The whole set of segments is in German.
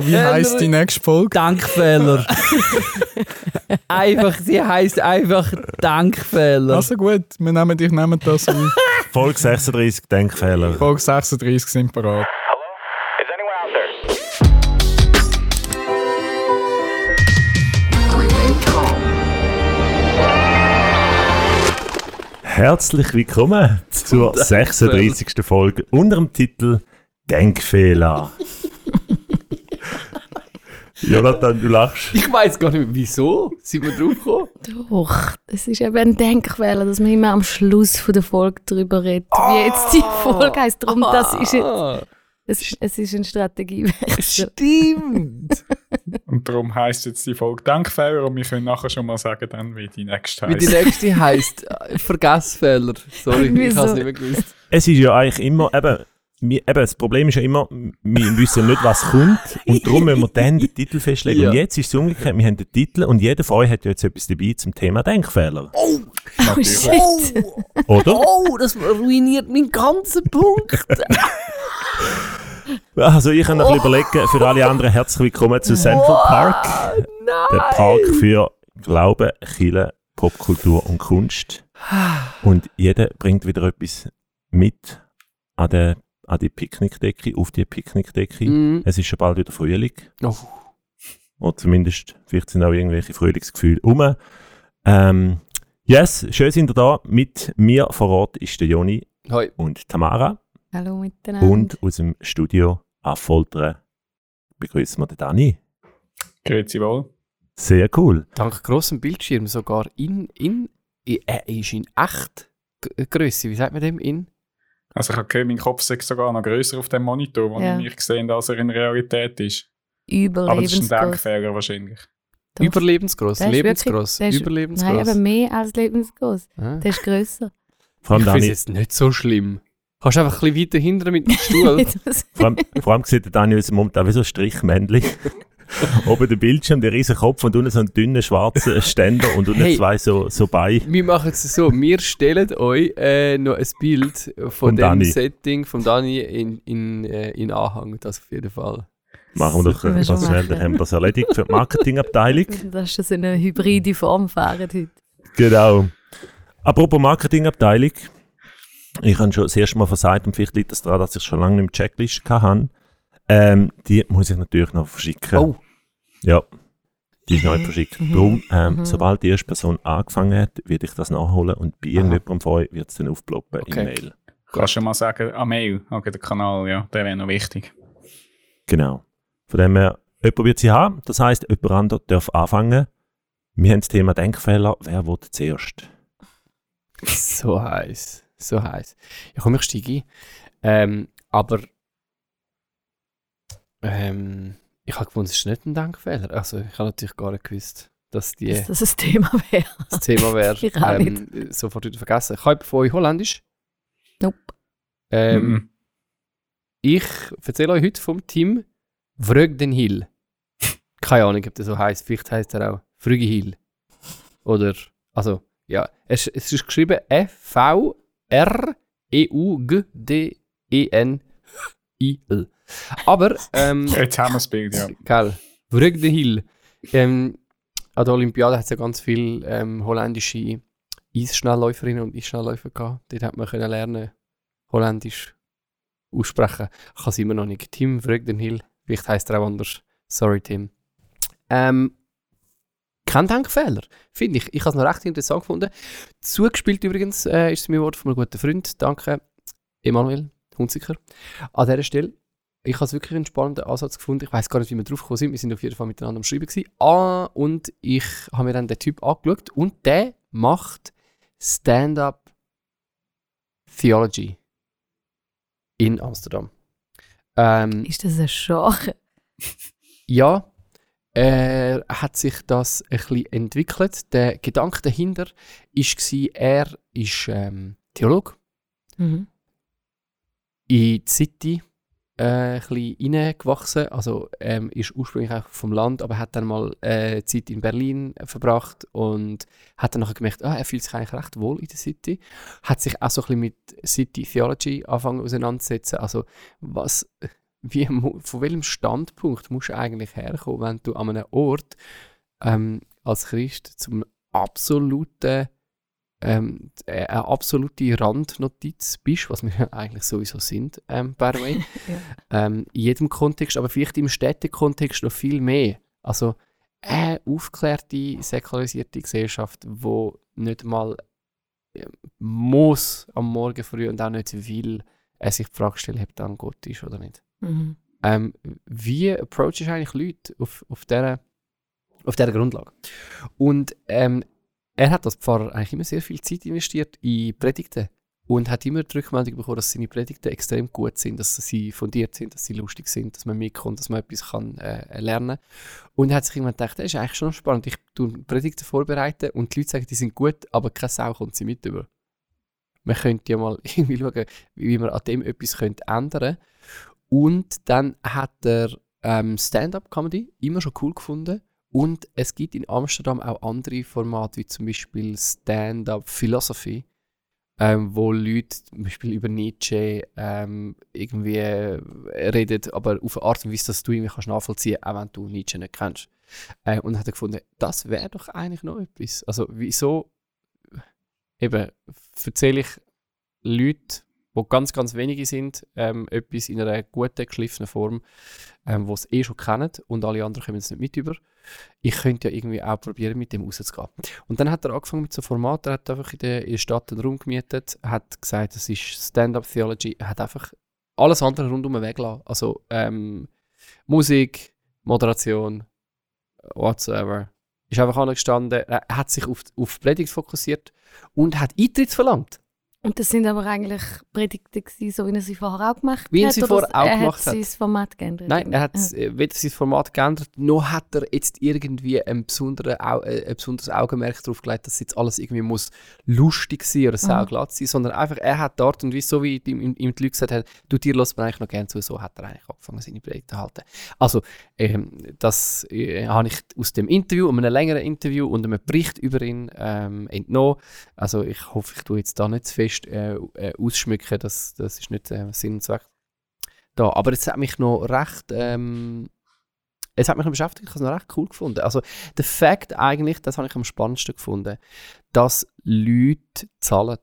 Wie heisst die nächste Folge? Denkfehler. einfach, sie heisst einfach Denkfehler. Also gut, wir nehmen, ich nehme das auf. Folge 36 Denkfehler. Folge 36 sind parat. Is anyone out there? Herzlich willkommen zur 36. Folge unter dem Titel Denkfehler. Jonathan, du lachst. Ich weiß gar nicht wieso sind wir draufgekommen. Doch, es ist eben ein Denkfehler, dass man immer am Schluss von der Folge darüber redet, wie jetzt die Folge heisst. Darum, das ist jetzt, Ah, es, es ist ein Strategiewechsel. Stimmt. Und darum heisst jetzt die Folge Denkfehler und wir können nachher schon mal sagen, dann, wie die nächste Wie die nächste heisst Vergessfehler. Sorry, ich habe es nicht mehr gewusst. Es ist ja eigentlich immer, eben, wir, eben, das Problem ist ja immer, wir wissen nicht, was kommt und darum müssen wir dann den Titel festlegen. Ja. Und jetzt ist es umgekehrt, wir haben den Titel und jeder von euch hat jetzt etwas dabei zum Thema Denkfehler. Oh Natürlich. shit. Oder? Oh, das ruiniert meinen ganzen Punkt. Also ich kann noch ein bisschen überlegen, für alle anderen herzlich willkommen zu Central Park. Nein. Der Park für Glauben, Kirche, Popkultur und Kunst. Und jeder bringt wieder etwas mit an, der, an die Picknickdecke, auf die Picknickdecke. Mhm. Es ist schon bald wieder Frühling. Oh. Oder zumindest, vielleicht sind auch irgendwelche Frühlingsgefühle um. Ähm, yes, schön sind ihr da. Mit mir vor Ort ist der Joni Hoi. und Tamara. Hallo miteinander. Und aus dem Studio Affoltern begrüßen wir den Dani. Grüezi wohl. Sehr cool. Dank grossem Bildschirm sogar in, in, in er ist in echt G- Grösse. Wie sagt man dem? In? Also ich habe gehört, mein Kopf ist sogar noch grösser auf dem Monitor, wo Ja. ich mich gesehen als er in Realität ist. Aber das ist ein. Denkfehler wahrscheinlich. Doch. Überlebensgroß, lebensgroß, wirklich- überlebensgroß. Nein, aber mehr als lebensgroß. Ah. Der ist grösser. Vor allem, ich finde es jetzt nicht so schlimm. Kannst du einfach ein bisschen weiter hinten mit dem Stuhl? vor allem, vor allem sieht der Dani aus dem Moment auch wie so ein Strichmännchen. Oben der Bildschirm, der riesen Kopf und unten so ein dünner schwarzer Ständer und unten Hey. zwei so, so Beine. Wir machen es so, wir stellen euch äh, noch ein Bild von Vom dem Dani. Setting von Dani in, in, äh, in Anhang, das auf jeden Fall. Machen wir doch wir das schnell, dann haben wir das erledigt für die Marketingabteilung. Das ist so eine hybride Form fahren heute. Genau. Apropos Marketingabteilung. Ich habe schon das erste Mal versagt und vielleicht liegt das daran, dass ich schon lange nicht mehr Checklist hatte. Ähm, die muss ich natürlich noch verschicken. Oh. Ja, die ist neu verschickt. Darum, ähm, Mhm. sobald die erste Person angefangen hat, werde ich das nachholen und bei irgendjemandem von euch wird es dann aufploppen Okay. in Mail. Kannst du mal sagen, ah, Mail, okay, der Kanal, ja, der wäre noch wichtig. Genau. Von dem her, jemand wird sie haben. Das heisst, jemand anderes darf anfangen. Wir haben das Thema Denkfehler. Wer will zuerst? So heiß, so heiß. Ja, komm, ich steige ein. Ähm, aber ähm, ich habe gefunden, es ist nicht ein Denkfehler. Also ich habe natürlich gar nicht gewusst, dass die, Dass das ein Thema wäre. das Thema wäre. Ich auch ähm, sofort wieder vergessen. Ich habe von euch Holländisch. Nope. Ähm, Mhm. Ich erzähle euch heute vom Team Vrögdenhill. Keine Ahnung, ob das so heißt. Vielleicht heißt er auch Frügihil. Oder, also, ja, es, es ist geschrieben F-V-R-E-U-G-D-E-N-I-L. Aber, ähm, Jetzt haben wir das Bild, ja. Gell. Vrögdenhill. Ähm, an der Olympiade hat es ja ganz viele ähm, holländische Eisschnellläuferinnen und Eisschnellläufer gehabt. Dort hat man können lernen, Holländisch aussprechen. Ich kann es immer noch nicht. Tim Vrögdenhill. Vielleicht heisst er auch anders. Sorry, Tim. Ähm, kein Denkfehler, finde ich. Ich habe es noch recht interessant gefunden. Zugespielt übrigens äh, ist es mir worden von einem guten Freund. Danke, Emanuel Hunziker. An dieser Stelle ich habe es wirklich einen spannenden Ansatz gefunden. Ich weiß gar nicht, wie wir drauf gekommen sind. Wir sind auf jeden Fall miteinander am Schreiben gewesen. Ah, und ich habe mir dann den Typ angeschaut und der macht Stand-up Theology in Amsterdam. Ähm, Ist das ein Genre? ja, er hat sich das ein bisschen entwickelt. Der Gedanke dahinter war, er ist ähm, Theolog Mhm. in die City äh, ein bisschen reingewachsen. Also ähm, ist ursprünglich auch vom Land, aber hat dann mal äh, Zeit in Berlin verbracht und hat dann nachher gemerkt, ah, er fühlt sich eigentlich recht wohl in der City. Hat sich auch so ein bisschen mit City Theology angefangen auseinanderzusetzen. Also was, wie, von welchem Standpunkt musst du eigentlich herkommen, wenn du an einem Ort ähm, als Christ zum absoluten ähm, äh, eine absolute Randnotiz bist, was wir ja eigentlich sowieso sind, ähm, by the way. Ja. ähm, in jedem Kontext, aber vielleicht im Städtekontext noch viel mehr. Also eine aufgeklärte, säkularisierte Gesellschaft, wo nicht mal äh, muss am Morgen früh und auch nicht will, äh, sich die Frage stellen, ob dann Gott ist oder nicht. Mhm. Ähm, wie approachst du eigentlich Leute auf, auf, dieser, auf dieser Grundlage? Und ähm, er hat als Pfarrer eigentlich immer sehr viel Zeit investiert in Predigten und hat immer die Rückmeldung bekommen, dass seine Predigten extrem gut sind, dass sie fundiert sind, dass sie lustig sind, dass man mitkommt, dass man etwas kann, äh, lernen Und er hat sich irgendwann gedacht, das ist eigentlich schon spannend. Ich tue Predigten vorbereiten und die Leute sagen, die sind gut, aber keine Sau kommt sie mit über. Man könnte ja mal irgendwie schauen, wie man an dem etwas könnte ändern Und dann hat er ähm, Stand-up-Comedy immer schon cool gefunden. Und es gibt in Amsterdam auch andere Formate, wie zum Beispiel Stand-up-Philosophy, ähm, wo Leute zum Beispiel über Nietzsche ähm, irgendwie äh, reden, aber auf eine Art und Weise, dass du irgendwie kannst nachvollziehen kannst, auch wenn du Nietzsche nicht kennst. Äh, und hat gefunden, das wäre doch eigentlich noch etwas. Also wieso eben erzähle ich Leute, die ganz, ganz wenige sind, ähm, etwas in einer guten, geschliffenen Form, ähm, die es eh schon kennen und alle anderen kommen es nicht mit über. Ich könnte ja irgendwie auch probieren, mit dem rauszugehen. Und dann hat er angefangen mit so Formaten, er hat einfach in der, Stadt einen Raum gemietet, hat gesagt, das ist Stand-Up-Theology, hat einfach alles andere rundum weggelassen. Also ähm, Musik, Moderation, whatsoever. Ist einfach angestanden, er hat sich auf, auf Predigt fokussiert und hat Eintritt verlangt. Und das sind aber eigentlich Predigten, gewesen, so wie er sie vorher auch gemacht Wie er hat. sie vorher auch er gemacht hat. hat. sein Format geändert. Nein, er hat Ja. äh, weder sein Format geändert, noch hat er jetzt irgendwie ein, besondere, Au äh, ein besonderes Augenmerk darauf gelegt, dass jetzt alles irgendwie muss lustig sein oder sauglatt sein, sondern einfach, er hat dort und wie so wie ihm, ihm ihm die Leute gesagt haben, du dir lässt man eigentlich noch gerne zu, so hat er eigentlich angefangen, seine Predigten zu halten. Also, ähm, das äh, habe ich aus dem Interview, einem längeren Interview und einem Bericht über ihn ähm, entnommen. Also ich hoffe, ich tue jetzt da nicht zu fest äh, äh, ausschmücken, das, das ist nicht äh, Sinn und Zweck da. Aber es hat mich noch recht, ähm, es hat mich noch beschäftigt, ich habe es noch recht cool gefunden. Also der Fakt eigentlich, das habe ich am spannendsten gefunden, dass Leute zahlen,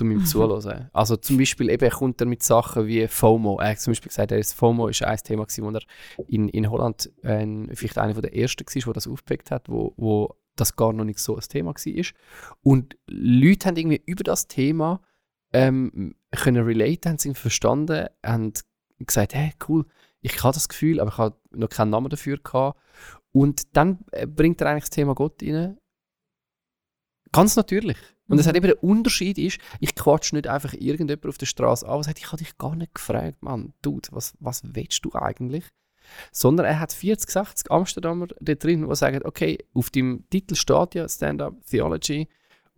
um ihm zuzuhören. Also zum Beispiel eben kommt er mit Sachen wie FOMO. Er hat zum Beispiel gesagt, er ist, FOMO ist ein Thema gewesen, wo er in, in Holland äh, vielleicht einer der ersten war, der das aufgepickt hat, wo, wo das gar noch nicht so ein Thema war. Und Leute haben irgendwie über das Thema ähm, können relate, haben irgendwie verstanden, haben gesagt, hey, cool, ich habe das Gefühl, aber ich habe noch keinen Namen dafür gehabt. Und dann äh, bringt er eigentlich das Thema Gott rein. Ganz natürlich. Und es hat eben der Unterschied ist, ich quatsch nicht einfach irgendjemand auf der Straße an, der sagt, ich habe dich gar nicht gefragt, Mann, Dude, was, was willst du eigentlich? Sondern er hat 40, 60 Amsterdamer da drin, die sagen, okay, auf dem Titel steht ja Stand-Up Theology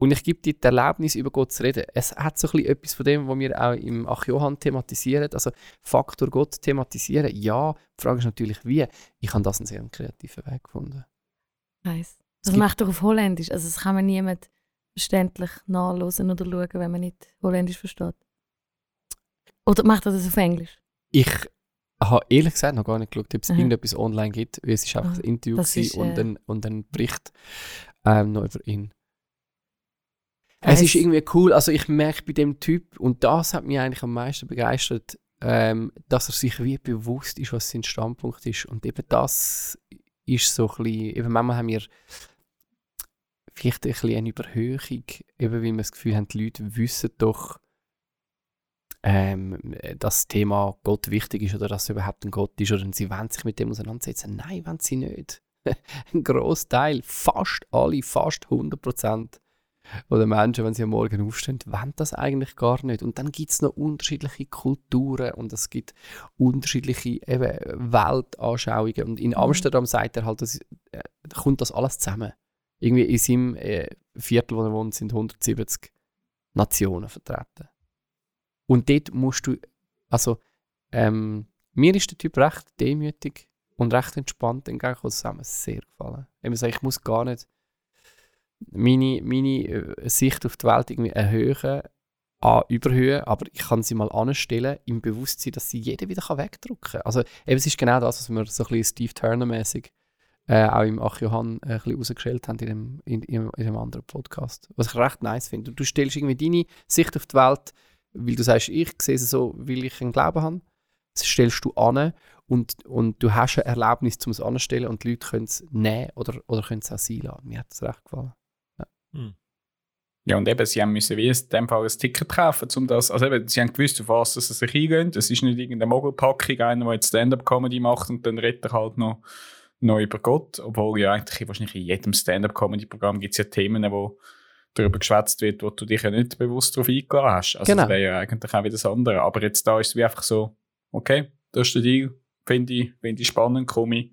und ich gebe dir die Erlaubnis, über Gott zu reden. Es hat so ein bisschen etwas von dem, was wir auch im Ach Johann thematisieren, also Faktor Gott thematisieren. Ja, die Frage ist natürlich, wie. Ich habe das einen sehr kreativen Weg gefunden. Nice. Das macht er auf Holländisch. Also das kann man niemand verständlich nachlesen oder schauen, wenn man nicht Holländisch versteht. Oder macht er das auf Englisch? Ich habe ehrlich gesagt noch gar nicht geschaut, ob es Aha. irgendetwas online gibt, es ist einfach Ah, ein Interview ist, und, äh, ein, und ein Bericht ähm, noch über ihn. Es ist irgendwie cool, also ich merke bei dem Typ, und das hat mich eigentlich am meisten begeistert, ähm, dass er sich wie bewusst ist, was sein Standpunkt ist. Und eben das ist so ein bisschen, eben manchmal haben wir vielleicht ein bisschen eine Überhöhung, eben weil wir das Gefühl haben, die Leute wissen doch, ähm, dass das Thema Gott wichtig ist oder dass es überhaupt ein Gott ist oder sie wollen sich mit dem auseinandersetzen. Nein, wollen sie nicht. ein Großteil, fast alle, fast 100 Prozent der Menschen, wenn sie am Morgen aufstehen, wollen das eigentlich gar nicht. Und dann gibt es noch unterschiedliche Kulturen und es gibt unterschiedliche eben, Weltanschauungen. Und in Amsterdam sagt er halt, das, äh, kommt das alles zusammen. Irgendwie in seinem äh, Viertel, wo er wohnt, sind 170 Nationen vertreten. Und dort musst du, also, ähm, mir ist der Typ recht demütig und recht entspannt entgegengekommen. Das hat mir sehr gefallen. Ich muss gar nicht meine, meine äh, Sicht auf die Welt irgendwie erhöhen, an Überhöhe, aber ich kann sie mal anstellen im Bewusstsein, dass sie jeder wieder wegdrücken kann. Also eben, es ist genau das, was wir so ein Steve Turner-mäßig äh, auch im Ach Johann äh, ein bisschen haben in dem, in, in, in dem anderen Podcast. Was ich recht nice finde. Du, stellst irgendwie deine Sicht auf die Welt, weil du sagst, ich sehe es so, weil ich einen Glauben habe. Das stellst du an und, und du hast ein Erlebnis, um es anzustellen und die Leute können es nehmen oder, oder können es auch sein lassen. Mir hat es recht gefallen. Ja, und eben, sie haben müssen wie in dem Fall ein Ticket kaufen, um das, also eben, sie haben gewusst, auf was sie sich eingehen. Es ist nicht irgendeine Mogelpackung, einer, der jetzt Stand-Up-Comedy macht und dann redet er halt noch, noch über Gott. Obwohl ja eigentlich wahrscheinlich in jedem Stand-Up-Comedy-Programm gibt es ja Themen, wo darüber geschwätzt wird, wo du dich ja nicht bewusst darauf eingeladen hast. Also Genau. das wäre ja eigentlich auch wieder das andere. Aber jetzt da ist es wie einfach so, okay, das ist der Deal, finde ich, finde ich spannend, komme ich.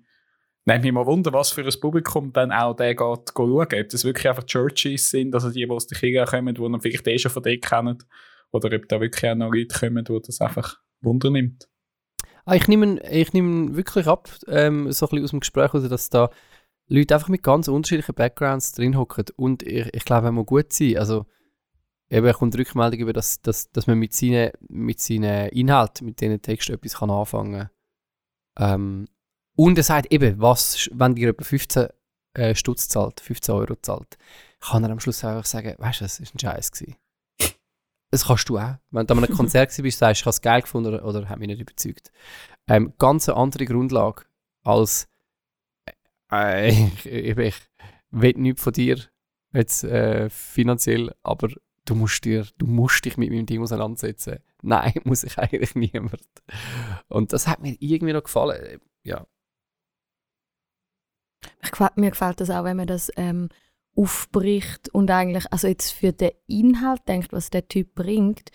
Nehmt mich mal Wunder, was für ein Publikum dann auch der geht schauen. Ob das wirklich einfach Churches sind, also die, die aus der Kirche kommen, die man vielleicht eh schon von dort kennen. Oder ob da wirklich auch noch Leute kommen, die das einfach Wunder nimmt. Ah, ich nehme ich nehme wirklich ab, ähm, so ein bisschen aus dem Gespräch, raus, dass da Leute einfach mit ganz unterschiedlichen Backgrounds drin hocken. Und ich, ich glaube, man muss gut sein. Also, eben kommt die Rückmeldung über, dass, dass, dass man mit seinen, mit seinen Inhalten, mit diesen Texten etwas kann anfangen kann. Ähm, und er sagt eben, was, wenn dir etwa 15 äh, Stutz zahlt, 15 Euro zahlt, kann er am Schluss einfach sagen, weißt du, das war ein Scheiß. gewesen. Das kannst du auch. Wenn du an einem Konzert bist, sagst, ich habe es geil gefunden oder, oder hat mich nicht überzeugt. Ähm, ganz eine andere Grundlage als äh, ich, ich, ich will nichts von dir jetzt äh, finanziell, aber du musst, dir, du musst dich mit meinem Ding auseinandersetzen. Nein, muss ich eigentlich niemand. Und das hat mir irgendwie noch gefallen. Ja, Ich Mir gefällt das auch, wenn man das ähm, aufbricht und eigentlich, also jetzt für den Inhalt denkt, was der Typ bringt.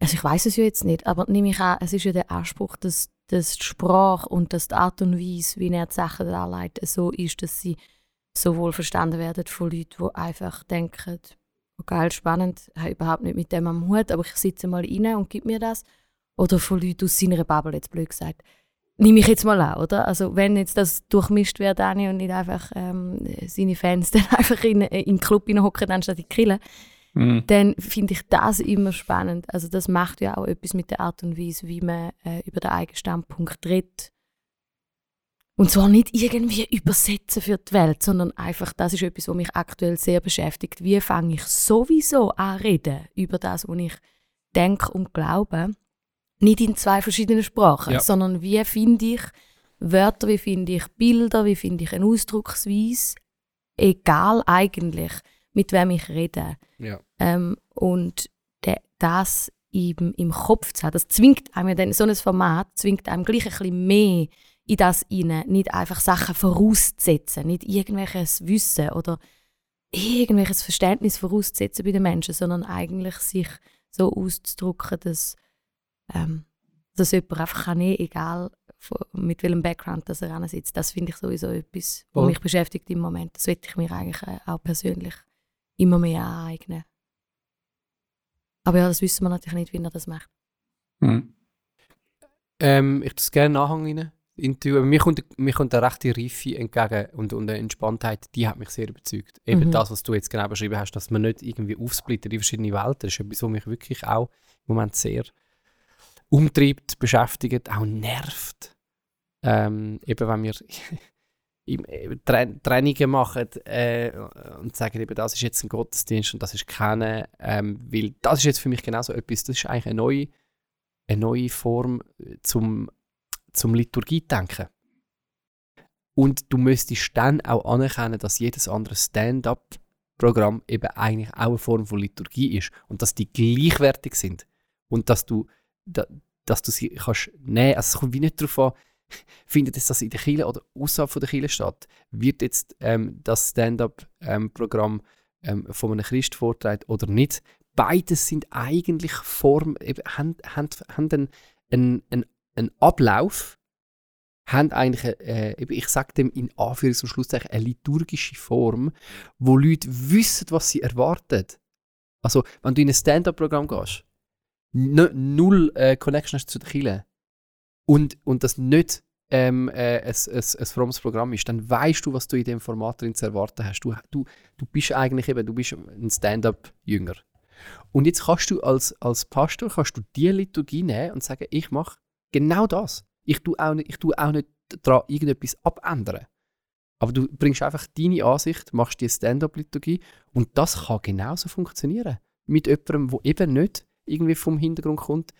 Also ich weiß es ja jetzt nicht, aber nehme ich an, es ist ja der Anspruch, dass, dass die Sprache und dass die Art und Weise, wie er die Sachen darlegt, so ist, dass sie sowohl verstanden werden von Leuten, die einfach denken, oh, geil, spannend, habe überhaupt nicht mit dem am Hut, aber ich sitze mal rein und gib mir das. Oder von Leuten aus seiner Bubble, jetzt blöd gesagt nehme ich jetzt mal an, oder? Also wenn jetzt das durchmischt wird, Dani, und nicht einfach ähm, seine Fans dann einfach in, in den Club hocken anstatt in die Kille, Mhm. dann finde ich das immer spannend. Also das macht ja auch etwas mit der Art und Weise, wie man äh, über den eigenen Standpunkt redet. Und zwar nicht irgendwie übersetzen für die Welt, sondern einfach, das ist etwas, was mich aktuell sehr beschäftigt. Wie fange ich sowieso an reden über das, was ich denke und glaube? Nicht in zwei verschiedenen Sprachen, Ja. sondern wie finde ich Wörter, wie finde ich Bilder, wie finde ich eine Ausdrucksweise, egal eigentlich, mit wem ich rede. ja. Ähm, und de, das im, im Kopf zu haben, das zwingt einem ja dann, so ein Format zwingt einem gleich ein bisschen mehr in das rein, nicht einfach Sachen vorauszusetzen, nicht irgendwelches Wissen oder irgendwelches Verständnis vorauszusetzen bei den Menschen, sondern eigentlich sich so auszudrücken, dass, ähm, dass jemand einfach kann nehmen, egal mit welchem Background dass er sitzt. Das finde ich sowieso etwas, was mich beschäftigt im Moment. Das will ich mir eigentlich äh, auch persönlich immer mehr aneignen. Aber ja, das wissen wir natürlich nicht, wie er das macht. Mhm. Ähm, ich tue es gerne nachhang rein. Interview. Aber mir kommt, mir kommt eine rechte Reife entgegen und, und eine Entspanntheit, die hat mich sehr überzeugt. Eben Mhm. das, was du jetzt genau beschrieben hast, dass man nicht irgendwie aufsplittet in verschiedene Welten, das ist etwas, was mich wirklich auch im Moment sehr umtreibt, beschäftigt, auch nervt. Ähm, eben wenn wir äh, Trennungen machen äh, und sagen, eben, das ist jetzt ein Gottesdienst und das ist keine, ähm, weil das ist jetzt für mich genauso etwas, das ist eigentlich eine neue, eine neue Form äh, zum, zum Liturgie-Denken. Und du müsstest dann auch anerkennen, dass jedes andere Stand-up-Programm eben eigentlich auch eine Form von Liturgie ist und dass die gleichwertig sind und dass du, da, dass du sie kannst nehmen. Also es kommt wie nicht darauf an, findet jetzt das in der Kirche oder außerhalb von der Kirche statt? Wird jetzt ähm, das Stand-up-Programm ähm, von einem Christ vortragen oder nicht? Beides sind eigentlich Formen, haben, haben, haben einen, einen, einen, einen Ablauf, haben eigentlich, äh, ich sage dem in Anführungs- und Schlusszeichen, eine liturgische Form, wo Leute wissen, was sie erwarten. Also, wenn du in ein Stand-up-Programm gehst, null äh, Connection hast zu der Kirche und, und das nicht ähm, äh, ein, ein, ein frommes Programm ist, dann weißt du, was du in dem Format drin zu erwarten hast. Du, du, du bist eigentlich eben, du bist ein Stand-up-Jünger. Und jetzt kannst du als, als Pastor kannst du die Liturgie nehmen und sagen, ich mache genau das. Ich tue auch nicht, ich tue auch nicht daran irgendetwas abändern. Aber du bringst einfach deine Ansicht, machst die Stand-up-Liturgie und das kann genauso funktionieren. Mit jemandem, der eben nicht irgendwie vom Hintergrund kommt,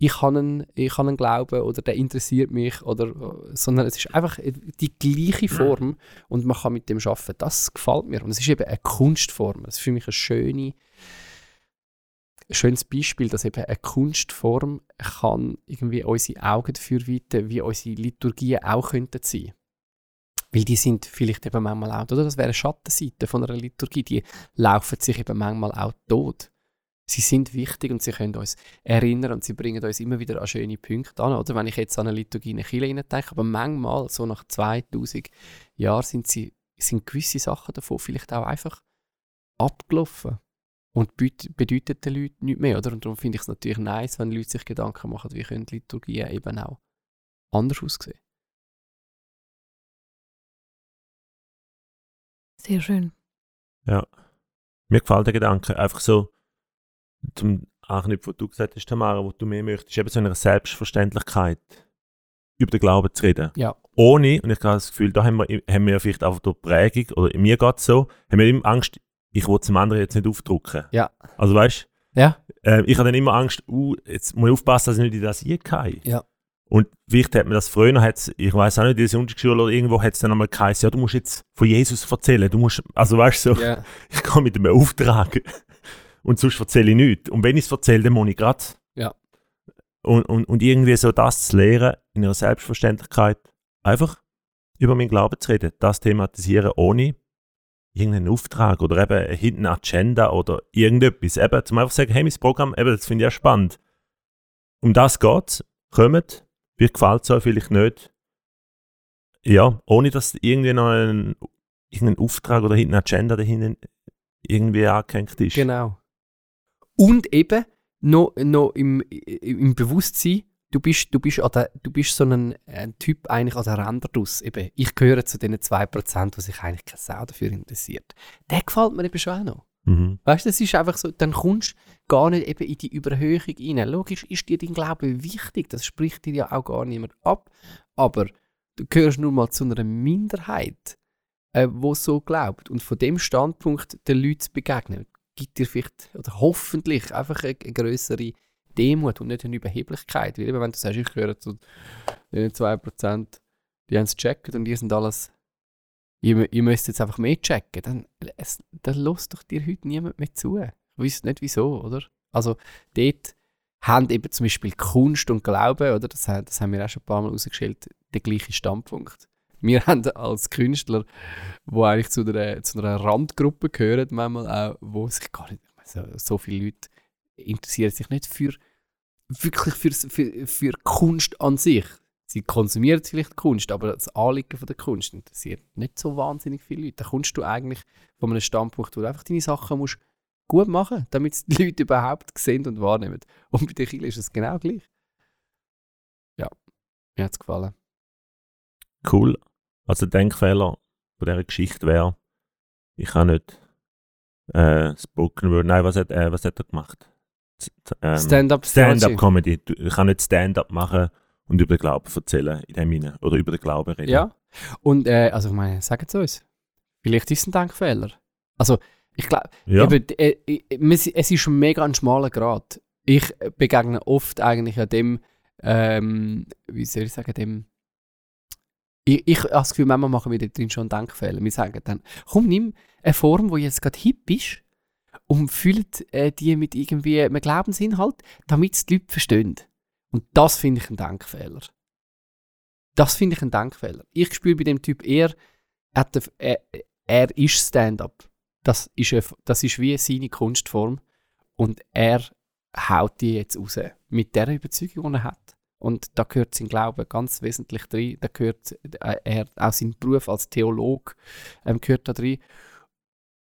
ich habe einen, ich habe einen Glauben oder der interessiert mich, oder, sondern es ist einfach die gleiche Form und man kann mit dem arbeiten. Das gefällt mir. Und es ist eben eine Kunstform. Es ist für mich eine schöne, ein schönes Beispiel, dass eben eine Kunstform kann irgendwie unsere Augen dafür weiten, wie unsere Liturgien auch könnten sein. Weil die sind vielleicht eben manchmal auch, oder? Das wäre eine Schattenseite von einer Liturgie. Die laufen sich eben manchmal auch tot sie sind wichtig und sie können uns erinnern und sie bringen uns immer wieder an schöne Punkte an. Oder wenn ich jetzt an eine Liturgie in Chile denke, aber manchmal, so nach 2000 Jahren, sind, sie, sind gewisse Sachen davon vielleicht auch einfach abgelaufen und bedeuten den Leuten nicht mehr. Oder? Und darum finde ich es natürlich nice, wenn Leute sich Gedanken machen, wie können Liturgien eben auch anders aussehen. Sehr schön. Ja. Mir gefällt der Gedanke einfach so, zum Anknüpfen, was du gesagt hast, Tamara, was du mehr möchtest, eben so eine Selbstverständlichkeit über den Glauben zu reden. Ja. Ohne, und ich habe das Gefühl, da haben wir, haben wir vielleicht einfach durch Prägung, oder mir geht es so, haben wir immer Angst, ich will es dem anderen jetzt nicht aufdrucken. Ja. Also weißt du? Ja. Äh, ich habe dann immer Angst, uh, jetzt muss ich aufpassen, dass ich nicht in das eingehe. Ja. Und vielleicht hat man das früher, hat's, ich weiß auch nicht, in der Sonntagsschule oder irgendwo hat es dann einmal geheißen, ja, du musst jetzt von Jesus erzählen, du musst, also weißt du, so, yeah. ich kann mit einem Auftrag und sonst erzähle ich nichts. Und wenn ich es erzähle, dann muss ich gerade. Ja. Und, und, und irgendwie so das zu lehren, in einer Selbstverständlichkeit, einfach über meinen Glauben zu reden, das thematisieren, ohne irgendeinen Auftrag oder eben hinten eine Agenda oder irgendetwas. Eben, zum einfach sagen, hey, mein Programm, eben, das finde ich ja spannend. Um das geht es. Kommt, wie gefällt es euch vielleicht nicht. Ja, ohne dass irgendwie noch ein, irgendein Auftrag oder hinten eine Agenda dahinten irgendwie angehängt ist. Genau. Und eben noch, noch im, im Bewusstsein, du bist, du bist, der, du bist so ein, ein, Typ eigentlich an der Ränder draus. Eben, ich gehöre zu den 2%, die sich eigentlich keine Sau dafür interessiert. Der gefällt mir eben schon auch noch. Mhm. Weißt du, das ist einfach so, dann kommst du gar nicht eben in die Überhöhung rein. Logisch ist dir dein Glaube wichtig, das spricht dir ja auch gar niemand ab, aber du gehörst nur mal zu einer Minderheit, äh, wo so glaubt. Und von dem Standpunkt den Leuten zu begegnen, gibt dir vielleicht, oder hoffentlich, einfach eine, eine größere Demut und nicht eine Überheblichkeit. Weil wenn du sagst, ich gehöre zu den 2%, die haben es gecheckt und die sind alles, ihr, ihr müsst jetzt einfach mehr checken, dann, lässt doch dir heute niemand mehr zu. Ich weiß nicht wieso, oder? Also dort haben eben zum Beispiel Kunst und Glaube, oder? Das, das haben wir auch schon ein paar Mal rausgestellt, den gleichen Standpunkt. Wir haben als Künstler, die eigentlich zu einer, zu einer Randgruppe gehören, manchmal auch, wo sich gar nicht, also so viele Leute interessieren sich nicht für wirklich für, für, für Kunst an sich. Sie konsumieren vielleicht Kunst, aber das Anliegen von der Kunst interessiert nicht so wahnsinnig viele Leute. Da kommst du eigentlich von einem Standpunkt, wo du einfach deine Sachen musst gut machen musst, damit es die Leute überhaupt sehen und wahrnehmen. Und bei Kirche ist es genau gleich. Ja, mir hat es gefallen. Cool. Also der Denkfehler von dieser Geschichte wäre, ich kann nicht äh, Spoken Word, nein, was hat, äh, was hat er gemacht? Ähm, Stand-up Stand-up Comedy. Ich kann nicht Stand-up machen und über den Glauben erzählen in dem Sinne. Oder über den Glauben reden. Ja. Und äh, also ich meine, sagen Sie uns. Vielleicht ist es ein Denkfehler. Also ich glaube, ja. äh, es ist mega ein schmaler Grad. Ich begegne oft eigentlich an dem, ähm, wie soll ich sagen, dem ich, ich habe das Gefühl, manchmal machen wir drin schon Denkfehler. Wir sagen dann, komm, nimm eine Form, die jetzt gerade hip ist und füllt äh, die mit irgendwie einem Glaubensinhalt, damit es die Leute verstehen. Und das finde ich ein Denkfehler. Das finde ich ein Denkfehler. Ich spüre bei dem Typ eher, er, er, er ist Stand-up. Das ist, das ist wie seine Kunstform. Und er haut die jetzt raus. Mit der Überzeugung, die er hat. Und da gehört sein Glaube ganz wesentlich drin. Da gehört äh, er, auch sein Beruf als Theolog ähm, gehört da drin.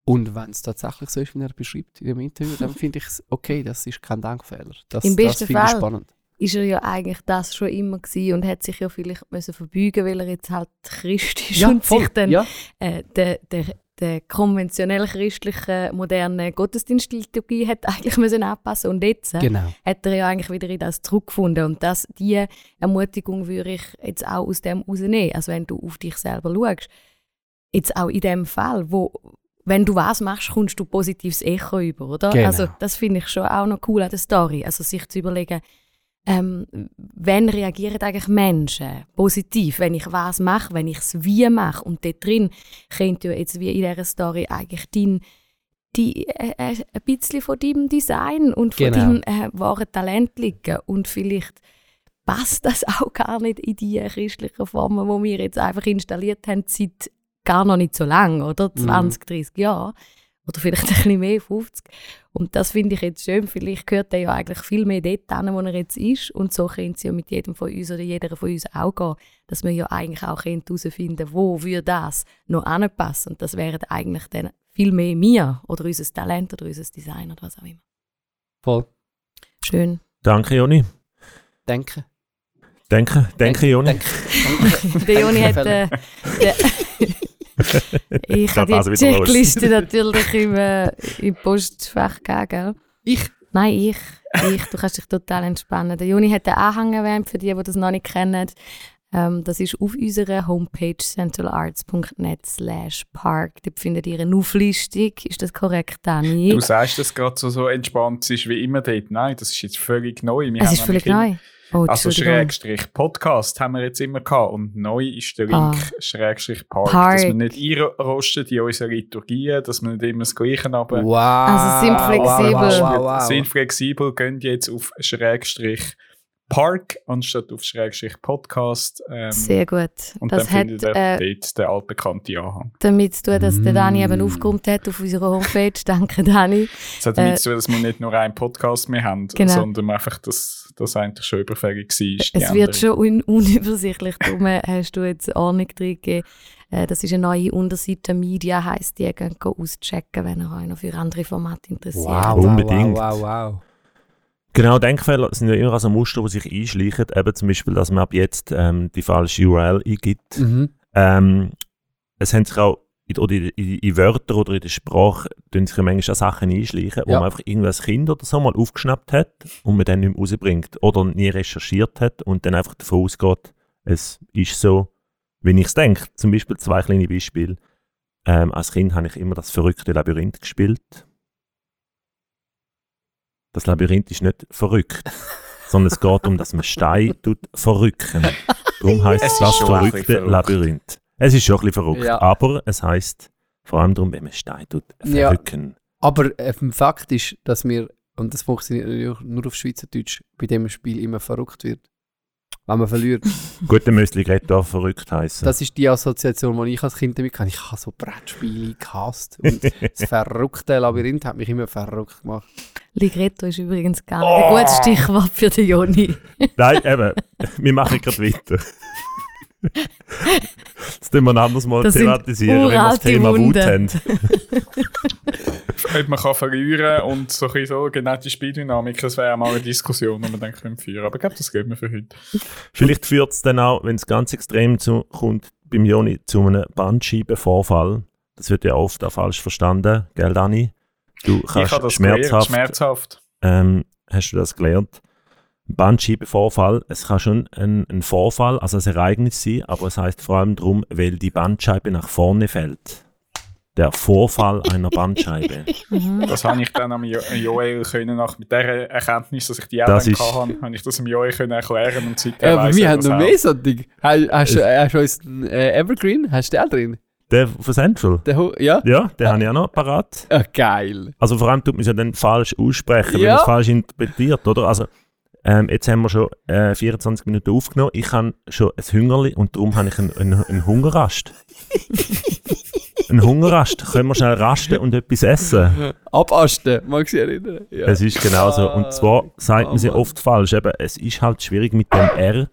Und wenn es tatsächlich so ist, wie er beschreibt in dem Interview, dann finde ich es okay, das ist kein Denkfehler. Das, Im besten das ich spannend. Ist er ja eigentlich das schon immer gewesen und hat sich ja vielleicht müssen verbeugen, weil er jetzt halt Christ ist ja, und voll. sich dann ja. äh, der, der der konventionell christlichen modernen Gottesdienstliturgie hat eigentlich müssen anpassen und jetzt äh, Genau. hat er ja eigentlich wieder in das zurückgefunden und das, die Ermutigung würde ich jetzt auch aus dem rausnehmen. Also wenn du auf dich selber schaust, jetzt auch in dem Fall, wo wenn du was machst, kommst du positives Echo über, oder? Genau. Also das finde ich schon auch noch cool an der Story. Also sich zu überlegen, ähm, wenn reagieren eigentlich Menschen positiv, wenn ich was mache, wenn ich es wie mache. Und dort drin könnte ja jetzt wie in dieser Story eigentlich dein, die, äh, äh, ein bisschen von deinem Design und von Genau. deinem äh, wahren Talent liegen. Und vielleicht passt das auch gar nicht in die christlichen Formen, die wir jetzt einfach installiert haben, seit gar noch nicht so lang, oder? Mhm. 20, 30 Jahre. Oder vielleicht ein bisschen mehr, 50. Und das finde ich jetzt schön. Vielleicht gehört er ja eigentlich viel mehr dort hin, wo er jetzt ist. Und so könnte es ja mit jedem von uns oder jeder von uns auch gehen. Dass wir ja eigentlich auch herausfinden können, wo würde das noch anpassen. Und das wären eigentlich dann viel mehr wir oder unser Talent oder unser Design oder was auch immer. Voll. Schön. Danke, Joni. Denken. Danke, danke, Joni. Denken. Der Joni hat äh, ich habe die. Checkliste natürlich im, äh, im Postfach gegeben, gell? Ich? Nein, ich. ich. Du kannst dich total entspannen. Der Juni hat den Anhang erwähnt, für die, die das noch nicht kennen. Ähm, das ist auf unserer Homepage centralarts.net slash park. Dort findet ihr eine Auflistung. Ist das korrekt, Dani? Du sagst, dass es gerade so, so entspannt ist wie immer dort. Nein, das ist jetzt völlig neu. Wir es ist völlig neu. Oh, Also. Schrägstrich Podcast haben wir jetzt immer gehabt und neu ist der Link Ah. Schrägstrich Park, Park. dass wir nicht einrosten in unsere Liturgien, dass wir nicht immer das Gleiche aber Wow. Also sind flexibel. Wow, wow, wow. sind flexibel, gehen jetzt auf Schrägstrich Park anstatt auf Schrägstrich Podcast ähm, Sehr gut. und das dann hat, findet ihr äh, dort den altbekannten Anhang. damit du, dass der Dani eben Mm. aufgeräumt hat auf unserer Homepage. Danke, Dani. Es hat damit äh, zu tun, dass wir nicht nur einen Podcast mehr haben, Genau. sondern einfach, dass das eigentlich schon überfällig war. Es wird schon un unübersichtlich. Darum hast du jetzt Ordnung drin gegeben. Äh, Das ist eine neue Unterseite Media, heisst die. Geht auschecken, wenn ihr euch noch für andere Formate interessiert. Wow, wow, Unbedingt. wow, wow, wow. Genau, Denkfehler sind ja immer so Muster, die sich einschleichen. Eben zum Beispiel, dass man ab jetzt ähm, die falsche URL eingibt. Mhm. Ähm, es haben sich auch in, oder in, in, Wörtern oder in der Sprache tun sich manchmal auch Sachen einschleichen, wo Ja. man einfach irgendwas Kind oder so mal aufgeschnappt hat und man dann nicht mehr rausbringt. Oder nie recherchiert hat und dann einfach davon ausgeht, es ist so, wie ich es denke. Zum Beispiel zwei kleine Beispiele. Ähm, als Kind habe ich immer das verrückte Labyrinth gespielt. Das Labyrinth ist nicht verrückt, sondern es geht um, dass man Stein tut verrücken. Darum heisst Es das verrückte verrückt. Labyrinth. Es ist schon ein bisschen verrückt, Ja. aber es heisst vor allem darum, wenn man Stein tut Ja. verrücken. Aber äh, Fakt ist, dass wir, und das funktioniert natürlich nur auf Schweizerdeutsch, bei dem Spiel immer verrückt wird. Wenn man verliert. Gut, dann müsste Gretto auch verrückt heißen. Das ist die Assoziation, die ich als Kind damit hatte. Ich habe so Brettspiele gehasst. Und das verrückte Labyrinth hat mich immer verrückt gemacht. Ligretto ist übrigens gar nicht ein gutes Stichwort für den Joni. Nein, eben, wir machen gerade weiter. Das tun wir ein anderes Mal Das thematisieren, wenn wir das Thema Wut haben. Ob man kann verlieren und so ein bisschen so genau die Spieldynamik, das wäre mal eine Diskussion, die wir dann können führen Aber ich glaube, das geht mir für heute. Vielleicht führt es dann auch, wenn es ganz extrem zu, kommt, beim Joni zu einem Bandscheibenvorfall. Das wird ja oft auch falsch verstanden, gell, Dani? Du ich kannst habe das gelernt, schmerzhaft, schmerzhaft. ähm, hast du das gelernt? Ein Bandscheibenvorfall, es kann schon ein, ein Vorfall, also ein Ereignis sein, aber es heißt vor allem darum, weil die Bandscheibe nach vorne fällt. Der Vorfall einer Bandscheibe. Das habe ich dann am Jo- Joel können, nach mit der Erkenntnis, dass ich die Das Eltern ist- hatte, habe ich das am Joel können erklären und seitdem Ja, aber weiss wir er haben das noch auch. mehr so Ding. Hast, hast, du- hast du uns einen äh, Evergreen? Hast du den drin? Der von Central? Ho- ja? Ja, den habe ich auch noch parat. Ah, geil. Also vor allem tut man es ja dann falsch aussprechen, wenn Ja. man es falsch interpretiert, oder? Also ähm, jetzt haben wir schon äh, 24 Minuten aufgenommen. Ich habe schon ein Hüngerli und darum habe ich einen, einen, einen Hungerrast. ein Hungerrast. Können wir schnell rasten und etwas essen? Abasten, magst du dich erinnern? Ja. Es ist genau so. Und zwar sagt man sie oft falsch. Eben, es ist halt schwierig mit dem R.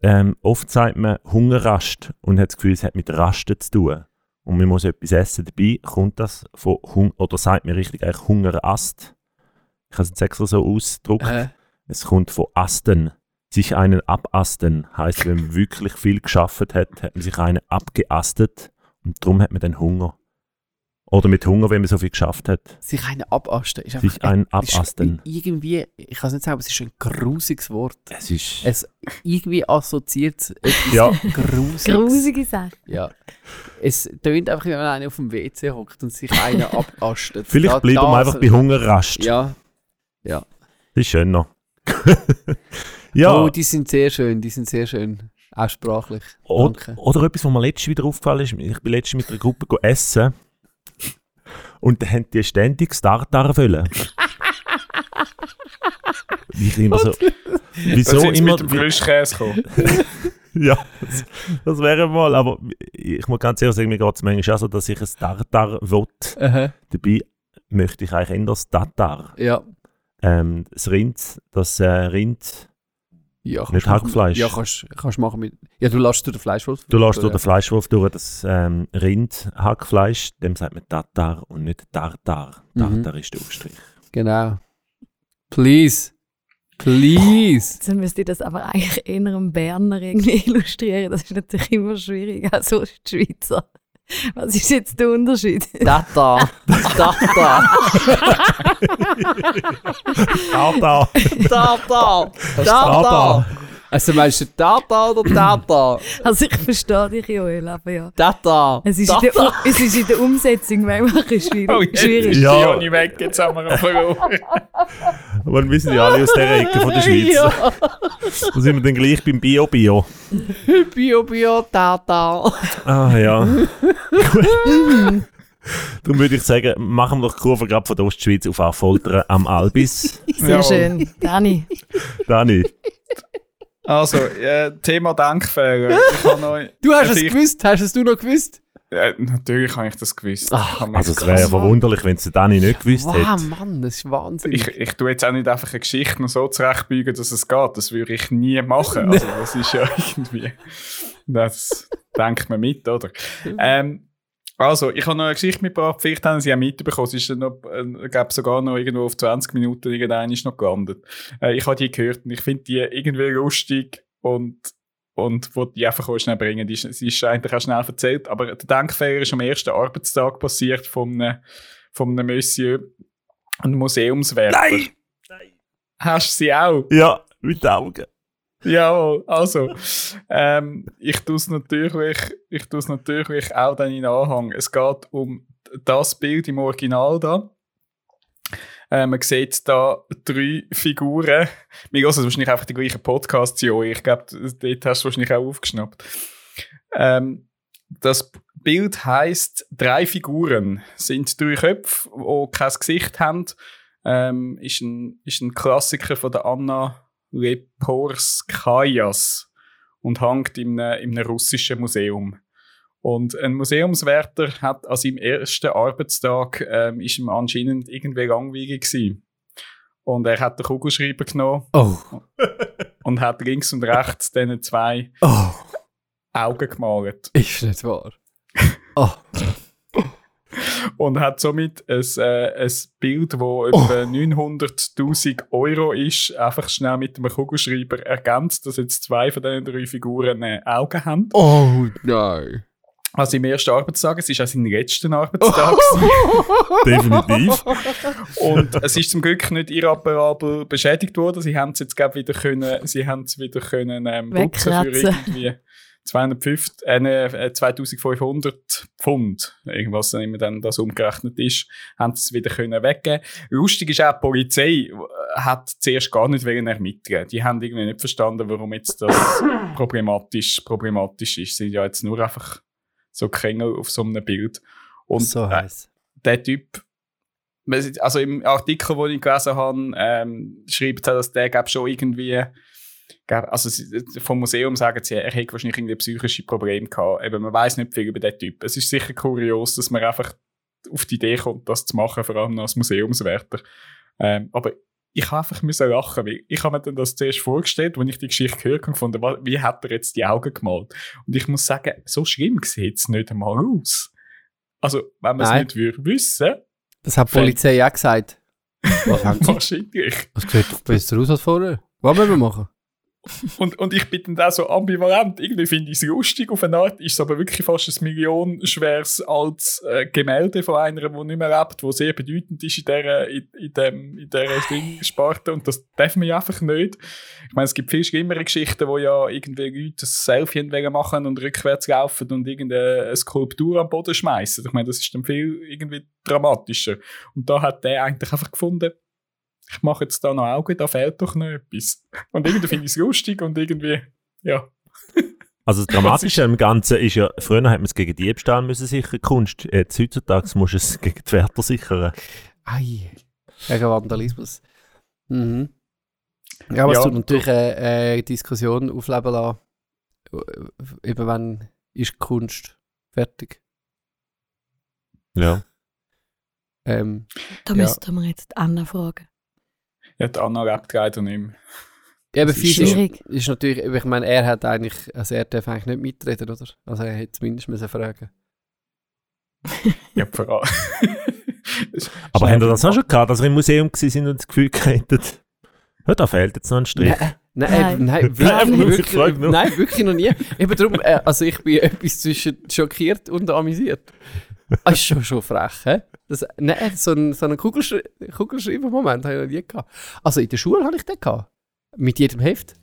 Ähm, oft sagt man Hungerrast und hat das Gefühl, es hat mit Rasten zu tun. Und man muss etwas essen. Dabei kommt das von Hung oder sagt man richtig eigentlich Hungerast. Ich habe es jetzt extra so ausgedruckt. Äh, Es kommt von Asten. Sich einen abasten heißt, wenn man wirklich viel geschafft hat, hat man sich einen abgeastet und darum hat man dann Hunger. Oder mit Hunger, wenn man so viel geschafft hat. Sich einen abasten ist einfach Sich einen abasten. Irgendwie, ich kann es nicht sagen, aber es ist ein grusiges Wort. Es ist. Es irgendwie assoziiert es etwas Ja. Grusiges. Grusige Sache. Ja. Es tönt einfach, wenn man einen auf dem WC hockt und sich einen abastet. Vielleicht Da- bleiben wir einfach bei Hungerrast. Ja. Das ist schöner. Ja. Oh, die sind sehr schön, die sind sehr schön. Auch sprachlich. Oder, Danke. oder etwas, was mir letztens wieder aufgefallen ist. Ich bin letztens mit einer Gruppe go essen. Und dann haben die ständig das Tartar wollen. ich immer so. Wieso sind sie immer. mit dem Frischkäse gekommen. Ja, das, das wäre mal. Aber ich muss ganz ehrlich sagen, mir geht es manchmal auch so, dass ich ein Tartar will. Aha. Dabei möchte ich eigentlich eher das Tatar. Ja. Ähm, das Rind, das äh, Rind. ja kannst Nicht machen- Hackfleisch. Ja, kannst, kannst machen mit. Ja, du lässt durch den Fleischwolf. Du lässt durch den Fleischwolf durch das ähm, Rind-Hackfleisch, dem sagt man Tatar und nicht Tartar. Mhm. Tartar ist der Aufstrich. Genau. Please. Please. Dann müsste ich das aber eigentlich eher einem Berner irgendwie illustrieren. Das ist natürlich immer schwierig, auch so die Schweizer. Was ist jetzt der Unterschied? Tata. Tata. Tartar! Tata. Tartar. Tata. Also meinst du Tata oder Tata? Also ich verstehe dich, Joel, aber ja. Tata. Es ist, in der, es ist in der Umsetzung manchmal ein bisschen Oh, schwierig. jetzt schwierig. ist Ja. die Joni weg, jetzt haben wir ihn verloren. Aber wir sind ja alle aus der Ecke von der Schweiz. Ja. Da sind wir dann gleich beim Bio-Bio. Bio, Bio, Tata. Ah ja. Darum würde ich sagen, machen wir doch Kurve gerade von der Ostschweiz auf Affoltern am Albis. Sehr Jawohl. schön. Dani. Dani. Also, äh, Thema Denkfehler. Du hast Also es gewusst? Hast es du noch gewusst? äh, natürlich habe ich das gewusst. Ach, Also es wäre ja verwunderlich, wenn es Dani nicht gewusst Wow, hätte. Mann, das ist wahnsinnig. ich, ich tue jetzt auch nicht einfach eine Geschichte noch so zurechtbiegen, dass es geht. Das würde ich nie machen. Also, das ist ja irgendwie. Das denkt man mit, oder? Ähm, also, ich habe noch eine Geschichte mitgebracht. Vielleicht haben Sie auch mitbekommen. Es ist noch, äh, sogar noch irgendwo auf 20 Minuten irgendein ist noch gelandet. Äh, ich habe die gehört und ich finde die irgendwie lustig und und wollte die einfach auch schnell bringen. Die ist, sie ist eigentlich auch schnell erzählt, aber der Denkfehler ist am ersten Arbeitstag passiert von einem, von einem Monsieur, einem Museumswärter. Nein! Hast du sie auch? Ja, mit den Augen. Ja, also, ähm, ich tue es natürlich, ich tue es natürlich auch dann in Anhang. Es geht um das Bild im Original da. Äh, man sieht da drei Figuren. Mir geht es wahrscheinlich einfach die gleichen Podcasts, ja. Ich glaube, dort hast du wahrscheinlich auch aufgeschnappt. Ähm, das Bild heißt Drei Figuren. Sind drei Köpfe, die kein Gesicht haben. Ähm, ist, ein, ist ein Klassiker von der Anna Leporskajas und hängt in einem, in einem russischen Museum. Und ein Museumswärter hat an seinem ersten Arbeitstag ähm, ist ihm anscheinend irgendwie langweilig gewesen. Und er hat den Kugelschreiber genommen Oh. und hat links und rechts diesen zwei Oh. Augen gemalt. Ist nicht wahr. Oh. Und hat somit ein, äh, ein Bild, das etwa 900.000 Euro ist, einfach schnell mit einem Kugelschreiber ergänzt, dass jetzt zwei von diesen drei Figuren äh, Augen haben. Oh nein. Also im ersten Arbeitstag, es ist auch sein letzter Arbeitstag. Definitiv. Und es ist zum Glück nicht irreparabel beschädigt worden. Sie haben es jetzt glaub, wieder können, sie haben es wieder können ähm, für irgendwie 250, äh, ne, äh, 2500 Pfund, irgendwas dann immer dann das umgerechnet ist, haben sie es wieder können weggeben. Lustig ist auch, die Polizei äh, hat zuerst gar nicht wollen ermitteln. Die haben irgendwie nicht verstanden, warum jetzt das problematisch, problematisch ist. Sie sind ja jetzt nur einfach so Kringel auf so einem Bild. Und so äh, heiß. der Typ, also im Artikel, den ich gelesen habe, ähm, schreibt er, dass der glaub, schon irgendwie, also vom Museum sagen sie, er hätte wahrscheinlich irgendwie psychische Probleme gehabt. Eben, man weiß nicht viel über den Typ. Es ist sicher kurios, dass man einfach auf die Idee kommt, das zu machen, vor allem als Museumswärter. Ähm, aber ich habe einfach müssen lachen, weil ich habe mir dann das zuerst vorgestellt, als ich die Geschichte gehört habe, gefunden, wie hat er jetzt die Augen gemalt? Und ich muss sagen, so schlimm sieht es nicht einmal aus. Also, wenn man es nicht würde wissen, Das hat die Polizei auch gesagt. Was haben Sie? wahrscheinlich. Das sieht doch besser aus als vorher. Was wollen wir machen? Und, und ich bin dann da so ambivalent. Irgendwie finde ich es lustig auf eine Art, ist es aber wirklich fast ein millionenschweres altes äh, Gemälde von einer, die nicht mehr lebt, die sehr bedeutend ist in dieser, in, in dem, in dieser Ding-Sparte. Und das darf man ja einfach nicht. Ich meine, es gibt viel schlimmere Geschichten, wo ja irgendwie Leute ein Selfie machen und rückwärts laufen und irgendeine Skulptur am Boden schmeißen. Ich meine, das ist dann viel irgendwie dramatischer. Und da hat der eigentlich einfach gefunden, ich mache jetzt da noch Augen, da fehlt doch noch etwas. Und irgendwie finde ich es lustig und irgendwie, ja. Also das Dramatische am Ganzen ist ja, früher hat man es gegen Diebstahl müssen sichern, Kunst. Jetzt heutzutage musst du es gegen die Wärter sichern. Ei. Gegen Vandalismus. Mhm. Ja, aber es Ja, tut natürlich eine, eine Diskussion aufleben lassen. Äh, Eben wann ist Kunst fertig? Ja. Ähm, Da Ja. müssten wir jetzt Anna fragen. Ja, die Anna lebt leider nicht mehr. eben Das ist physisch schwierig. ist natürlich, ich meine, er hat eigentlich, also er darf eigentlich nicht mitreden, oder? Also er hätte zumindest müssen fragen. Ja, vor allem. Aber haben wir das auch schon gehabt, dass wir im Museum gewesen sind und das Gefühl gehabt ja, da fehlt jetzt noch ein Strich. Nein, nein, Nein. nein, wirklich, ich wirklich, nur. nein, wirklich noch nie. Eben darum, äh, also ich bin etwas zwischen schockiert und amüsiert. Das ist schon, schon frech, hä? Das, nein, so ein, so einen Kugelschri Kugelschreiber-Moment habe ich noch nie gehabt. Also in der Schule habe ich den gehabt. Mit jedem Heft.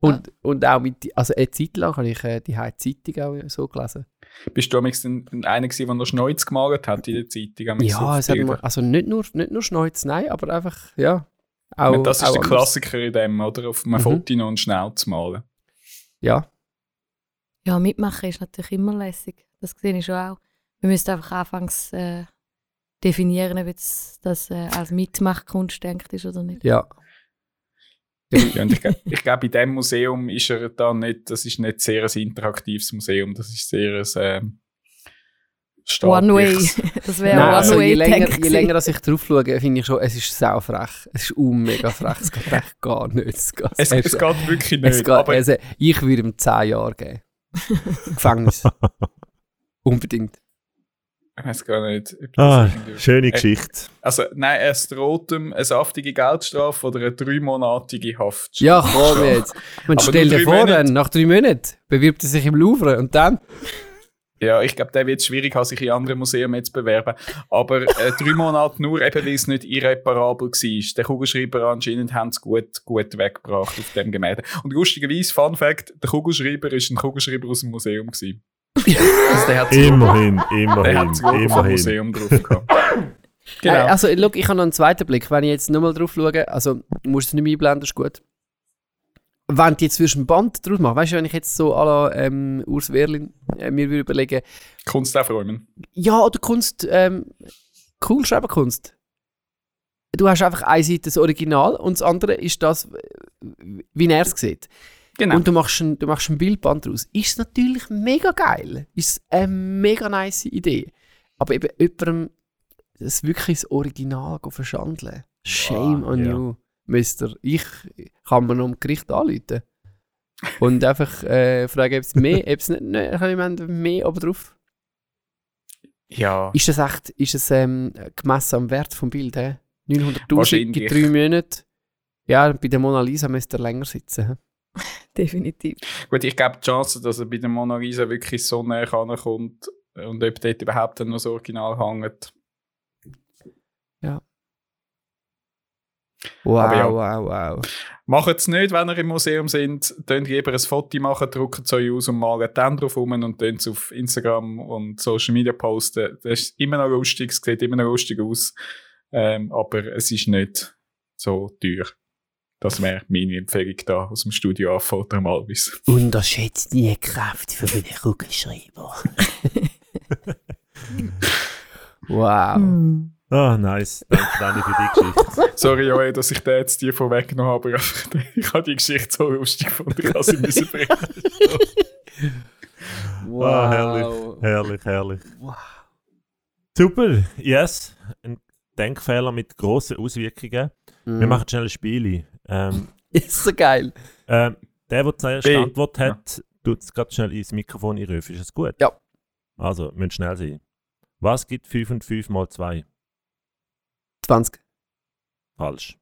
Und, und auch mit, also eine Zeit lang habe ich äh, die Zeitung auch so gelesen. Bist du dann einer gewesen, der noch Schneuz gemalt hat in der Zeitung? Ja, auf es hat Bilder? mal, also nicht nur, nicht nur Schneuz, nein, aber einfach, ja. Auch, meine, das ist auch der anders. Klassiker in dem, oder? Auf einem Mhm. Foto noch einen Schnell zu malen. Ja, Ja, mitmachen ist natürlich immer lässig. Das sehe ich schon auch. Wir müssen einfach anfangs äh, definieren, ob jetzt das äh, als Mitmachkunst denkt ist oder nicht. ja. Ja, und ich, ich glaube, in dem Museum ist er da nicht, das ist nicht sehr ein interaktives Museum, das ist sehr ein ähm, One-Way. staatliches- Das wäre Nein, also je länger, je länger dass ich drauf schaue, finde ich schon, es ist sau frech. Es ist un mega frech. Es geht echt gar nicht. Es geht, Es, es geht wirklich es nicht. geht, aber also, ich würde ihm 10 Jahre geben. Gefängnis. Unbedingt. Ich weiß gar nicht. Ob das Ah, schöne Äh, Geschichte. Also, nein, es droht ihm eine saftige Geldstrafe oder eine dreimonatige Haft. Ja, komm jetzt. Man stell dir vor, Monate. dann, nach drei Monaten bewirbt er sich im Louvre und dann. Ja, ich glaube, der wird es schwierig haben, sich in anderen Museen jetzt zu bewerben. Aber äh, drei Monate nur, eben weil es nicht irreparabel war. Der Kugelschreiber anscheinend haben es gut, gut weggebracht auf dem Gemälde. Und lustigerweise, Fun Fact, der Kugelschreiber ist ein Kugelschreiber aus dem Museum. Gewesen. Also der hat das Logo- Immerhin, der immerhin, hat immerhin. Museum drauf gehabt. Äh, genau. also, look, ich habe noch einen zweiten Blick. Wenn ich jetzt nochmal drauf schaue, also, du musst es nicht mehr einblenden, ist gut. Wenn du jetzt ein Band draus machen, weißt du, wenn ich jetzt so à la ähm, Urs Werlin äh, mir würde überlegen, Kunst aufräumen. Ja, oder Kunst, ähm, Kugelschreiberkunst. Du hast einfach eine Seite das Original und das andere ist das, äh, wie er es sieht. Genau. Und du machst, ein, du machst ein Bildband daraus. Ist es natürlich mega geil. Ist eine mega nice Idee. Aber eben jemandem das wirklich das Original verschandeln. Shame Wow, on ja. you, Mister. Ich kann mir noch am Gericht anrufen. Und einfach äh, fragen, ob es mehr, ob es nicht, nicht mehr oben drauf ja. ist das echt, ist es ähm, gemessen am Wert vom Bild, hä? 900'000 Wahrscheinlich. in drei Monaten. Ja, bei der Mona Lisa müsste er länger sitzen. Definitiv. Gut, ich glaube, die Chance, dass er bei der Mona Lisa wirklich so näher kommt und ob dort überhaupt noch das Original hängt. Wow, Aber ja. wow, wow. Macht es nicht, wenn ihr im Museum sind. Könnt lieber ein Foto machen, drucken es euch aus und malen dann drauf rum und dann es auf Instagram und Social Media posten. Das ist immer noch lustig, es sieht immer noch lustig aus. Ähm, aber es ist nicht so teuer. Das wäre meine Empfehlung da aus dem Studio AV der Malvis. Unterschätzt die Kraft für den Kugelschreiber. wow. Hm. Ah, nice. Danke, Dani, für die Geschichte. Sorry, Joey, dass ich den jetzt dir vorweggenommen habe, aber ich habe die Geschichte so lustig gefunden, ich habe sie müssen bringen. Wow. Ah, herrlich. Herrlich, herrlich. Super, yes. Ein Denkfehler mit grossen Auswirkungen. Mhm. Wir machen schnell ein Spiel. Ähm, Ist so geil. ähm, der, der zuerst B. die Antwort hat, tut es gerade schnell ins Mikrofon einrufen. Ist das gut? Ja. Also, müssen schnell sein. Was gibt 5 und 5 mal 2? 20. Falsch.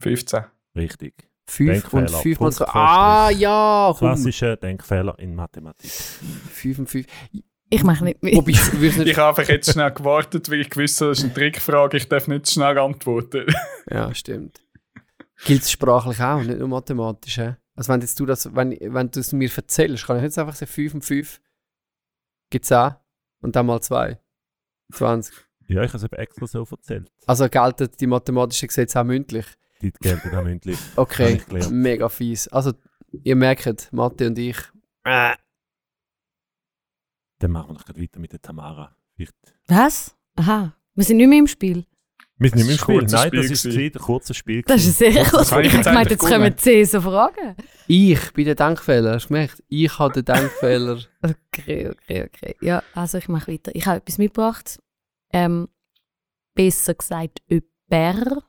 15. Richtig. 5 und Denkfehler. 5 mal 2. Punkt Ah, ja, komm. Klassischer Denkfehler in Mathematik. 5 und 5. Ich mache nicht mit. Ich habe einfach jetzt schnell gewartet, weil ich wusste, das ist eine Trickfrage, ich darf nicht schnell antworten. Ja, stimmt. Gilt es sprachlich auch, nicht nur mathematisch. hä? Also, wenn, jetzt du das, wenn, wenn du es mir erzählst, kann ich jetzt einfach sagen, 5 und 5 gibt 10 und dann mal 2. 20. Ja, ich habe es eben extra so erzählt. Also gelten die mathematischen Gesetze auch mündlich. Die gelten auch mündlich. Okay, mega fies. Also, ihr merkt, Mathe und ich. Äh, Dann machen wir noch gleich weiter mit der Tamara. Vielleicht. Was? Aha. Wir sind nicht mehr im Spiel. Wir sind nicht im Spiel. Nein, Spiel das gewesen. ein kurzes Spiel. Das ist sehr kurz. habe ich Ich jetzt kommen 10 so Fragen. ich bin der Denkfehler, hast du gemerkt? Ich habe den Denkfehler. Okay, okay, okay. Ja, also ich mache weiter. Ich habe etwas mitgebracht. Ähm, besser gesagt, jemand.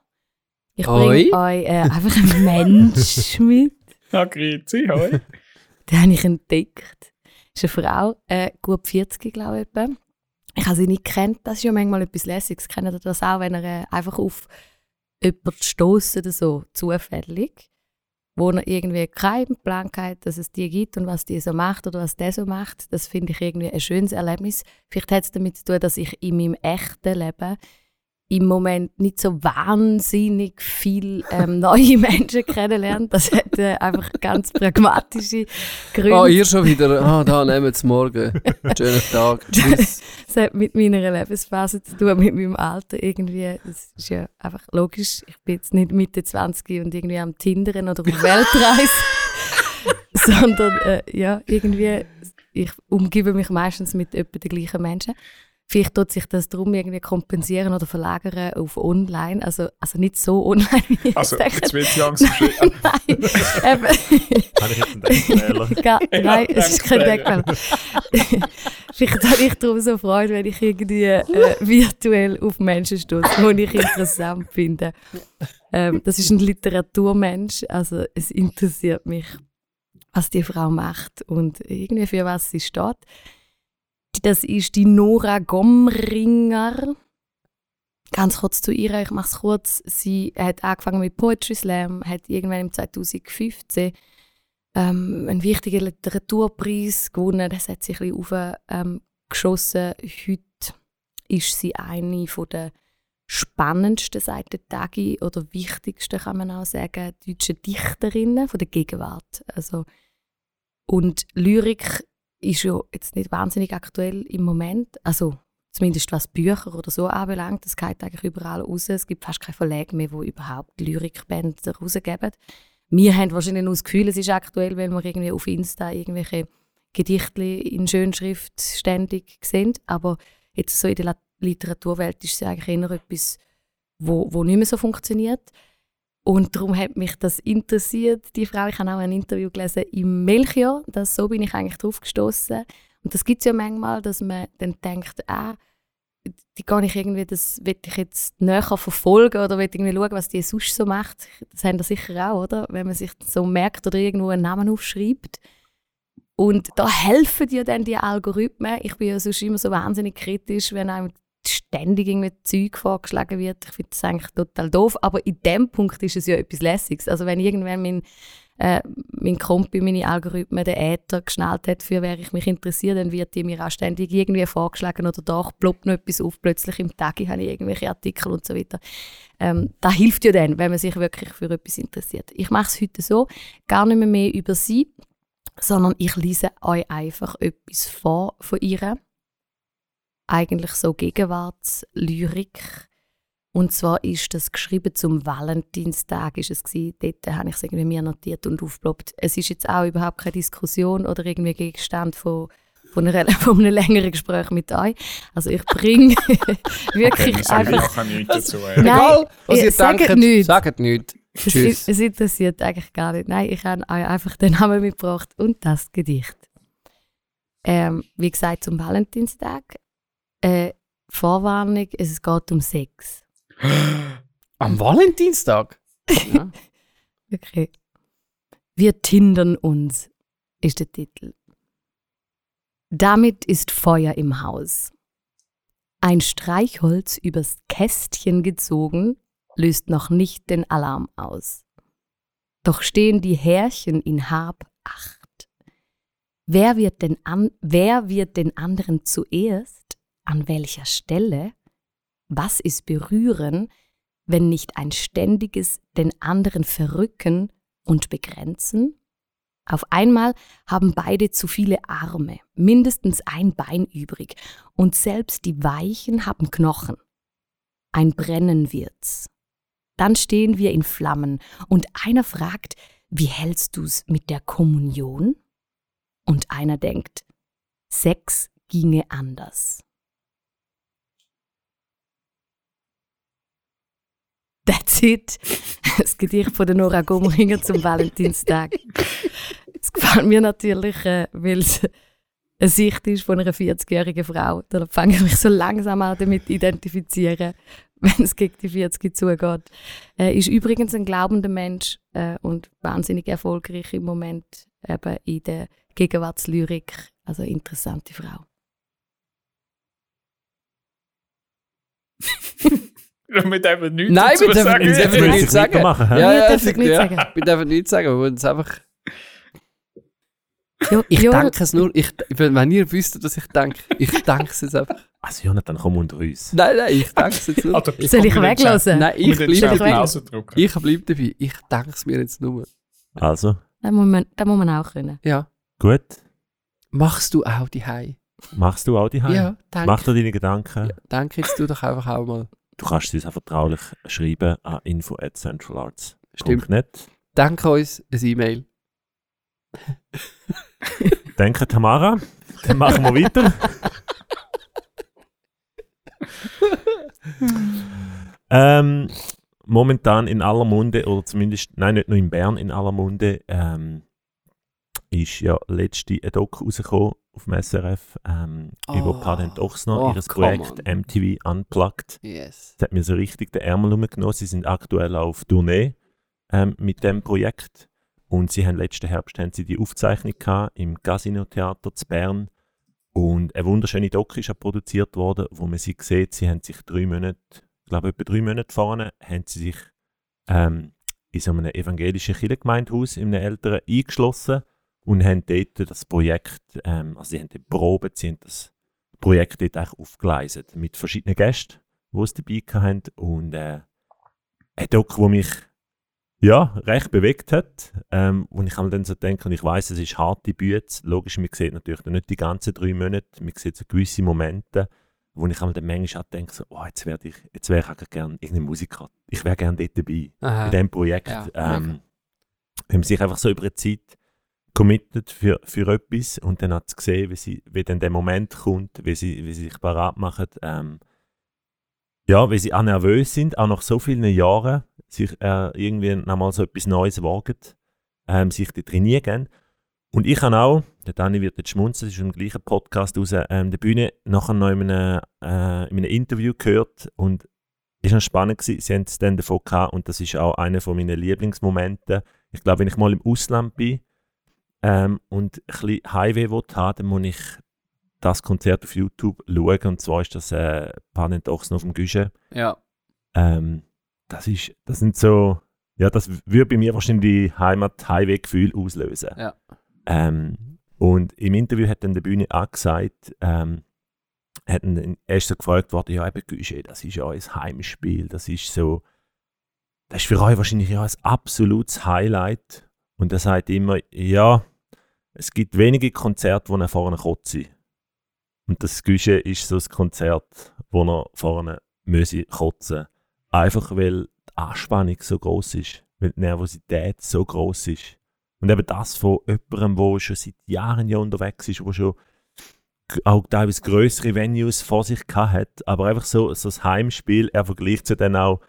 Ich bringe euch äh, einfach einen Mensch mit. Ja, grüezi, hoi. Den habe ich entdeckt. Das ist eine Frau, äh, gut 40, glaube ich. etwa. Ich habe sie nicht kennt. Das ist ja manchmal etwas Lässiges. Kennt ihr das auch, wenn ihr äh, einfach auf jemanden stößt oder so, zufällig, wo er irgendwie keinen Plan hat, dass es die gibt und was die so macht oder was der so macht. Das finde ich irgendwie ein schönes Erlebnis. Vielleicht hat es damit zu tun, dass ich in meinem echten Leben im Moment nicht so wahnsinnig viel ähm, neue Menschen kennenlernen. Das hat äh, einfach ganz pragmatische Gründe. Ah, ihr schon wieder. Ah, da nehmen wir es morgen. Schönen Tag. Tschüss. Das hat mit meiner Lebensphase zu tun, mit meinem Alter irgendwie. Das ist ja einfach logisch. Ich bin jetzt nicht Mitte 20 und irgendwie am Tinderen oder auf Weltreise. Sondern, äh, ja, irgendwie, ich umgebe mich meistens mit etwa den gleichen Menschen. Vielleicht tut sich das darum irgendwie kompensieren oder verlagern auf online. Also, also nicht so online, wie ich Also, sage. jetzt wird langsam schwierig. Nein. Habe ich jetzt einen Denkfehler? Ja, nein, es ist kein. Denkmal. Vielleicht habe ich darum so Freude, wenn ich irgendwie äh, virtuell auf Menschen stoße, die ich interessant finde. Ähm, das ist ein Literaturmensch, also es interessiert mich, was die Frau macht und irgendwie für was sie steht. Das ist die Nora Gomringer. Ganz kurz zu ihr, ich mache es kurz. Sie hat angefangen mit Poetry Slam, hat irgendwann im 2015 ähm, einen wichtigen Literaturpreis gewonnen. Das hat sich ein bisschen auf, ähm. Heute ist sie eine der spannendsten seit der Tagi oder wichtigsten, kann man auch sagen, deutschen Dichterinnen der Gegenwart. Also, und Lyrik ist ja jetzt nicht wahnsinnig aktuell im Moment. Also zumindest was Bücher oder so anbelangt. Das geht eigentlich überall raus. Es gibt fast keine Verlage mehr, die überhaupt Lyrikbände rausgeben. Wir haben wahrscheinlich nur das Gefühl, es ist aktuell, weil wir irgendwie auf Insta irgendwelche Gedichte in Schönschrift ständig sehen. Aber jetzt so in der Literaturwelt ist es eigentlich eher etwas, wo, wo nicht mehr so funktioniert. Und darum hat mich das interessiert, die Frau. Ich habe auch ein Interview gelesen im Melchior. Das, so bin ich eigentlich drauf gestoßen. Und das gibt es ja manchmal, dass man dann denkt, ah, die gar nicht irgendwie, das will ich jetzt näher verfolgen oder will irgendwie schauen, was die sonst so macht. Das haben wir sicher auch, oder? Wenn man sich so merkt oder irgendwo einen Namen aufschreibt. Und da helfen dir dann die Algorithmen. Ich bin ja sonst immer so wahnsinnig kritisch, wenn einem ständig irgendwie Zeug vorgeschlagen wird. Ich finde das eigentlich total doof. Aber in dem Punkt ist es ja etwas Lässiges. Also wenn irgendwann mein, äh, mein Kompi meine Algorithmen den Äther geschnallt hat, für wer ich mich interessiere, dann wird die mir auch ständig irgendwie vorgeschlagen oder da ploppt noch etwas auf. Plötzlich im Tag habe ich irgendwelche Artikel und so weiter. Ähm, das hilft ja dann, wenn man sich wirklich für etwas interessiert. Ich mache es heute so, gar nicht mehr, mehr über sie, sondern ich lese euch einfach etwas vor von ihr. Eigentlich so Gegenwartslyrik. Und zwar ist das geschrieben zum Valentinstag, ist es gewesen. Dort habe ich es irgendwie mir notiert und aufgeploppt. Es ist jetzt auch überhaupt keine Diskussion oder irgendwie Gegenstand von, von, einer, von einem längeren Gespräch mit euch. Also ich bringe wirklich Okay, einfach... nachher nichts dazu. Nein, Äh. Egal, was ihr sagt denkt, nichts. sagt nichts. Es, Tschüss. es interessiert eigentlich gar nicht. Nein, ich habe euch einfach den Namen mitgebracht und das Gedicht. Ähm, wie gesagt, zum Valentinstag. Äh, Vorwarnung, es geht um Sex. Am Valentinstag? Ja. Okay. Wir tindern uns, ist der Titel. Damit ist Feuer im Haus. Ein Streichholz übers Kästchen gezogen, löst noch nicht den Alarm aus. doch stehen die Härchen in Hab acht. Wer wird, denn an, wer wird den anderen zuerst? An welcher Stelle? Was ist berühren, wenn nicht ein ständiges den anderen verrücken und begrenzen? Auf einmal haben beide zu viele Arme, mindestens ein Bein übrig, und selbst die Weichen haben Knochen. Ein Brennen wird's. Dann stehen wir in Flammen und einer fragt, wie hältst du's mit der Kommunion? Und einer denkt, Sex ginge anders. That's it. Das Gedicht von der Nora Gomringer zum Valentinstag. Es gefällt mir natürlich, äh, weil es eine Sicht ist von einer 40-jährigen Frau. Da fange ich mich so langsam an damit zu identifizieren, wenn es gegen die 40 zugeht. Äh, ist übrigens ein glaubender Mensch äh, und wahnsinnig erfolgreich im Moment eben in der Gegenwartslyrik. Also interessante Frau. Mit einfach nichts Nein, wir dürfen sagen. wir dürfen nichts sagen. hä? Ja, Wir dürfen das- nichts sagen. Wir dürfen nichts sagen, wir wollen es einfach... Jo, Ich Jo- denke es nur, ich, wenn ihr wüsstet, was ich denke, ich denke es jetzt einfach. Also Jonathan, komm unter uns. Nein, nein, ich denke es jetzt nur. Ich, Soll ich weglassen? nein, Ich ich bleibe bleibe dabei. ich bleib dabei. Ich denke es mir jetzt nur. Also, Das muss man, das muss man auch können. Ja. gut. Machst du auch die Hei? Machst du auch die Heim? Ja, danke. Mach dir deine Gedanken. Ja, danke jetzt du doch einfach auch mal. Du kannst uns auch vertraulich schreiben an info at centralarts. Stimmt. Danke uns ein E-Mail. Danke, Tamara. Dann machen wir weiter. ähm, momentan in aller Munde, oder zumindest, nein, nicht nur in Bern in aller Munde, ähm, ist ja letzte ein Doku rausgekommen auf dem SRF ähm, Oh. über Patent Ochsner, Oh, ihres come Projekt on. MTV Unplugged. Yes. Das hat mir so richtig den Ärmel umgenommen. Sie sind aktuell auf Tournee ähm, mit dem Projekt. Und sie haben letzten Herbst haben sie die Aufzeichnung gehabt im Casino Theater zu Bern. Und eine wunderschöne Doku ist produziert worden, wo man sie sieht, sie haben sich drei Monate, ich glaube etwa drei Monate vorne, haben sie sich ähm, in so einem evangelischen Kirchengemeindehaus in einem älteren eingeschlossen und haben dort das Projekt, ähm, also sie haben dort probiert, sie haben das Projekt dort eigentlich aufgeleistet mit verschiedenen Gästen, die es dabei hatten und äh, ein Doku, wo mich ja, recht bewegt hat, ähm, wo ich einmal dann so denke, und ich weiß, es ist harte Bühne, logisch, man sieht natürlich nicht die ganzen drei Monate, man sieht so gewisse Momente, wo ich dann manchmal auch denke, so, oh, jetzt wäre ich, jetzt wäre ich auch gerne irgendein Musiker, ich wäre gerne dort dabei, Aha. in diesem Projekt. Ja, ähm, wenn man sich einfach so über eine Zeit committet für, für etwas und dann hat es gesehen, wie, sie, wie dann der Moment kommt, wie sie, wie sie sich parat machen, ähm, ja, wie sie auch nervös sind, auch nach so vielen Jahren, sich äh, irgendwie nochmal so etwas Neues wagen, ähm, sich da trainieren. Und ich habe auch, der Dani wird jetzt schmunzeln, das ist im gleichen Podcast raus, ähm, der Bühne nachher noch in einem, äh, in einem Interview gehört und ist noch spannend gewesen, sie haben es dann davon gehabt und das ist auch einer von meinen Lieblingsmomenten. Ich glaube, wenn ich mal im Ausland bin ähm, und ein bisschen Highway haben, dann muss ich das Konzert auf YouTube schauen und zwar ist das äh, Panet Ochsen auf dem Güsche. Ja. Ähm, das ist, das sind so, ja, das würde bei mir wahrscheinlich die Heimat-Highway-Gefühl auslösen. Ja. Ähm, und im Interview hat dann der Bühne auch gesagt, ähm, hat dann erst so gefragt worden, ja, eben Güsche, das ist ja ein Heimspiel, das ist so, das ist für euch wahrscheinlich ja ein absolutes Highlight. Und er sagt immer, ja, es gibt wenige Konzerte, wo er vorne kotze. Und das Güsche ist so ein Konzert, wo er vorne müsse kotzen. Einfach weil die Anspannung so groß ist, weil die Nervosität so groß ist. Und eben das von jemandem, der schon seit Jahren ja unterwegs ist, der schon auch teilweise größere Venues vor sich hat, aber einfach so, so das Heimspiel, er vergleicht ja dann auch,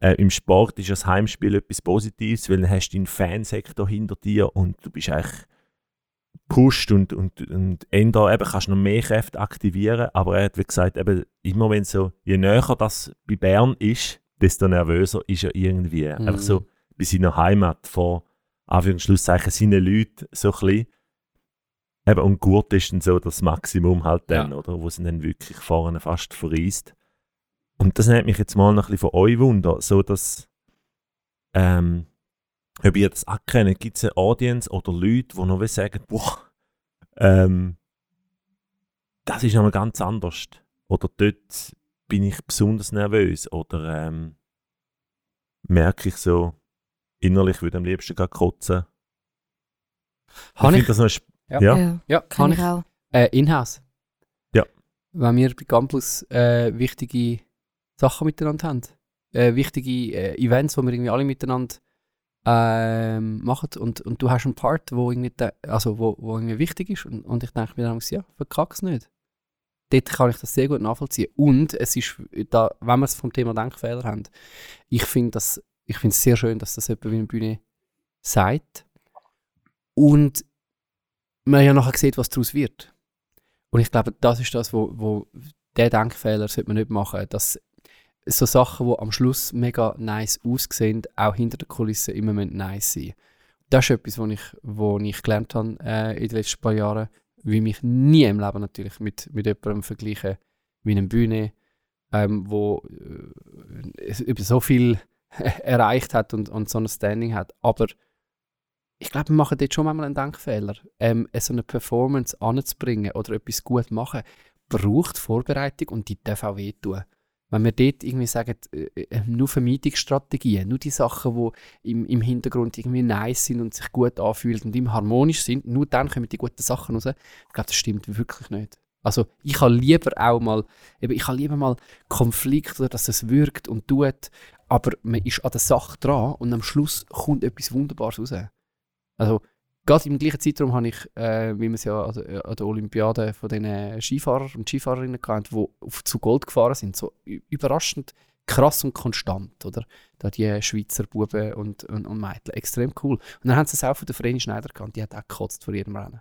äh, im Sport ist das Heimspiel etwas Positives, weil dann hast du einen Fansektor hinter dir und du bist eigentlich pusht und, und, und ändern, eben kannst noch mehr Kräfte aktivieren, aber er hat wie gesagt, eben immer wenn so, je näher das bei Bern ist, desto nervöser ist er irgendwie. Mhm. Einfach so bei seiner Heimat, vor Anführungszeichen seinen Leuten so ein bisschen. Eben, und gut ist dann so das Maximum halt dann, Ja. oder? Wo sie dann wirklich vorne fast verreist. Und das nimmt mich jetzt mal noch ein bisschen von euch Wunder, so dass ähm, ob ihr das auch kennt, gibt es eine Audience oder Leute, die noch sagen, boah, ähm, das ist einmal ganz anders. Oder dort bin ich besonders nervös. Oder ähm, merke ich so, innerlich würde ich am liebsten gerade kotzen. Ich Habe finde ich, das noch Ja. ja. ja, kann kann ich ich. auch. Äh, Inhouse. Ja. Wenn wir bei Campus äh, wichtige Sachen miteinander haben. Äh, wichtige äh, Events, wo wir irgendwie alle miteinander ähm, machen und, und du hast einen Part, wo irgendwie, de- also wo, wo irgendwie wichtig ist und, und ich denke mir dann, ja, verkack's nicht. Dort kann ich das sehr gut nachvollziehen. Und es ist, da, wenn wir es vom Thema Denkfehler haben, ich finde es sehr schön, dass das jemand wie eine Bühne sagt. Und man ja nachher sieht, was daraus wird. Und ich glaube, das ist das, wo, wo der Denkfehler sollte man nicht machen, dass so Sachen, die am Schluss mega nice aussehen, auch hinter der Kulisse immer nice sein. Das ist etwas, was ich, ich gelernt habe äh, in den letzten paar Jahren, wie mich nie im Leben natürlich mit, mit jemandem vergleichen wie eine Bühne, ähm, wo äh, über so viel erreicht hat und, und so ein Standing hat. Aber ich glaube, wir machen dort schon manchmal einen Denkfehler. Ähm, so eine Performance anzubringen oder etwas gut machen, braucht Vorbereitung und die darf auch wehtun. Wenn wir dort irgendwie sagen, äh, äh, nur Vermeidungsstrategien, nur die Sachen, die im, im Hintergrund irgendwie nice sind und sich gut anfühlen und immer harmonisch sind, nur dann kommen die guten Sachen raus. Ich glaube, das stimmt wirklich nicht. Also ich habe lieber auch mal, eben, ich habe lieber mal Konflikt oder dass es wirkt und tut, aber man ist an der Sache dran und am Schluss kommt etwas Wunderbares raus. Also gerade im gleichen Zeitraum habe ich, äh, wie man es ja an der, an der Olympiade von den Skifahrern und Skifahrerinnen kennt, die zu Gold gefahren sind, so überraschend krass und konstant, oder? Da die Schweizer Buben und, und, und Mädchen, extrem cool. Und dann haben sie es auch von der Vreni Schneider gekannt, die hat auch gekotzt vor jedem Rennen.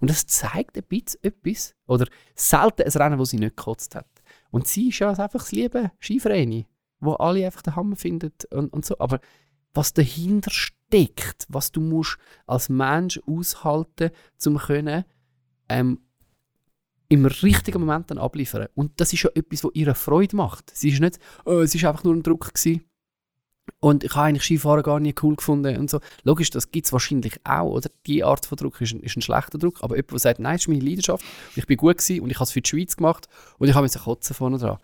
Und das zeigt ein bisschen etwas, oder selten ein Rennen, wo sie nicht gekotzt hat. Und sie ist ja einfach das liebe Skivreni, wo alle einfach den Hammer finden und, und so. Aber was dahinter steckt, was du musst als Mensch aushalten, zum können ähm, im richtigen Moment dann abliefern. Und das ist ja etwas, was ihre Freude macht. Sie ist nicht, oh, es ist einfach nur ein Druck gewesen. Und ich habe eigentlich Skifahren gar nicht cool gefunden und so. Logisch, das gibt es wahrscheinlich auch, oder? Die Art von Druck ist ein, ist ein schlechter Druck, aber jemand, der sagt, nein, das ist meine Leidenschaft, ich bin gut gewesen und ich habe es für die Schweiz gemacht und ich habe jetzt kotzen vorne dran.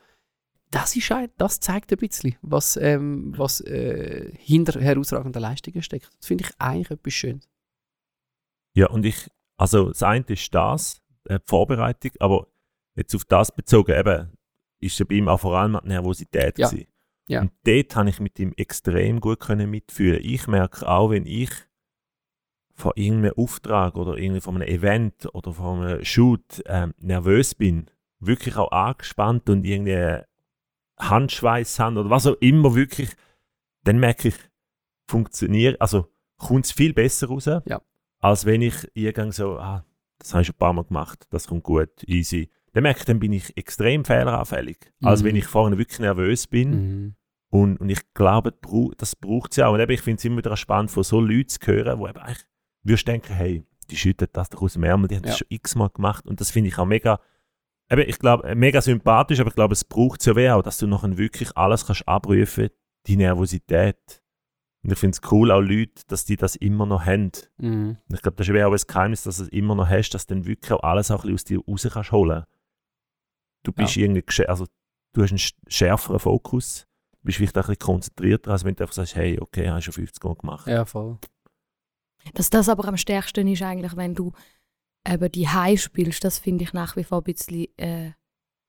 Das, ist, ein- das zeigt ein bisschen, was, ähm, was äh, hinter herausragenden Leistungen steckt. Das finde ich eigentlich etwas Schönes. Ja, und ich, also das eine ist das, äh, die Vorbereitung, aber jetzt auf das bezogen, eben, ist ja bei ihm auch vor allem die Nervosität Ja. gewesen. Ja. Und dort habe ich mit ihm extrem gut können mitfühlen. Ich merke auch, wenn ich von irgendeinem Auftrag oder irgendwie von einem Event oder von einem Shoot ähm, nervös bin, wirklich auch angespannt und irgendwie Handschweiß habe oder was auch immer wirklich, dann merke ich, funktioniert, also kommt es viel besser raus, Ja. als wenn ich irgendwie so, ah, das habe ich schon ein paar Mal gemacht, das kommt gut, easy. Dann merke ich, dann bin ich extrem fehleranfällig, als Mhm. wenn ich vorne wirklich nervös bin. Mhm. Und, und ich glaube, das braucht es ja auch. Und eben, ich finde es immer wieder spannend, von so Leuten zu hören, wo eben eigentlich, würdest denken, hey, die schütten das doch aus dem Ärmel, die haben das Ja. schon x-mal gemacht. Und das finde ich auch mega, eben, ich glaube, mega sympathisch, aber ich glaube, es braucht es ja wie auch, dass du nachher wirklich alles kannst abrufen, die Nervosität. Und ich finde es cool, auch Leute, dass die das immer noch haben. Mhm. Und ich glaube, das ist wie auch ein Geheimnis, dass du es immer noch hast, dass du dann wirklich auch alles auch ein bisschen aus dir raus kannst holen. Du bist irgendwie, gesche- also du hast einen sch- schärferen Fokus, bist vielleicht auch ein bisschen konzentrierter, als wenn du einfach sagst, hey, okay, hast schon 50 Mal gemacht. Ja, voll. Dass das aber am stärksten ist eigentlich, wenn du eben die High spielst, das finde ich nach wie vor ein bisschen äh,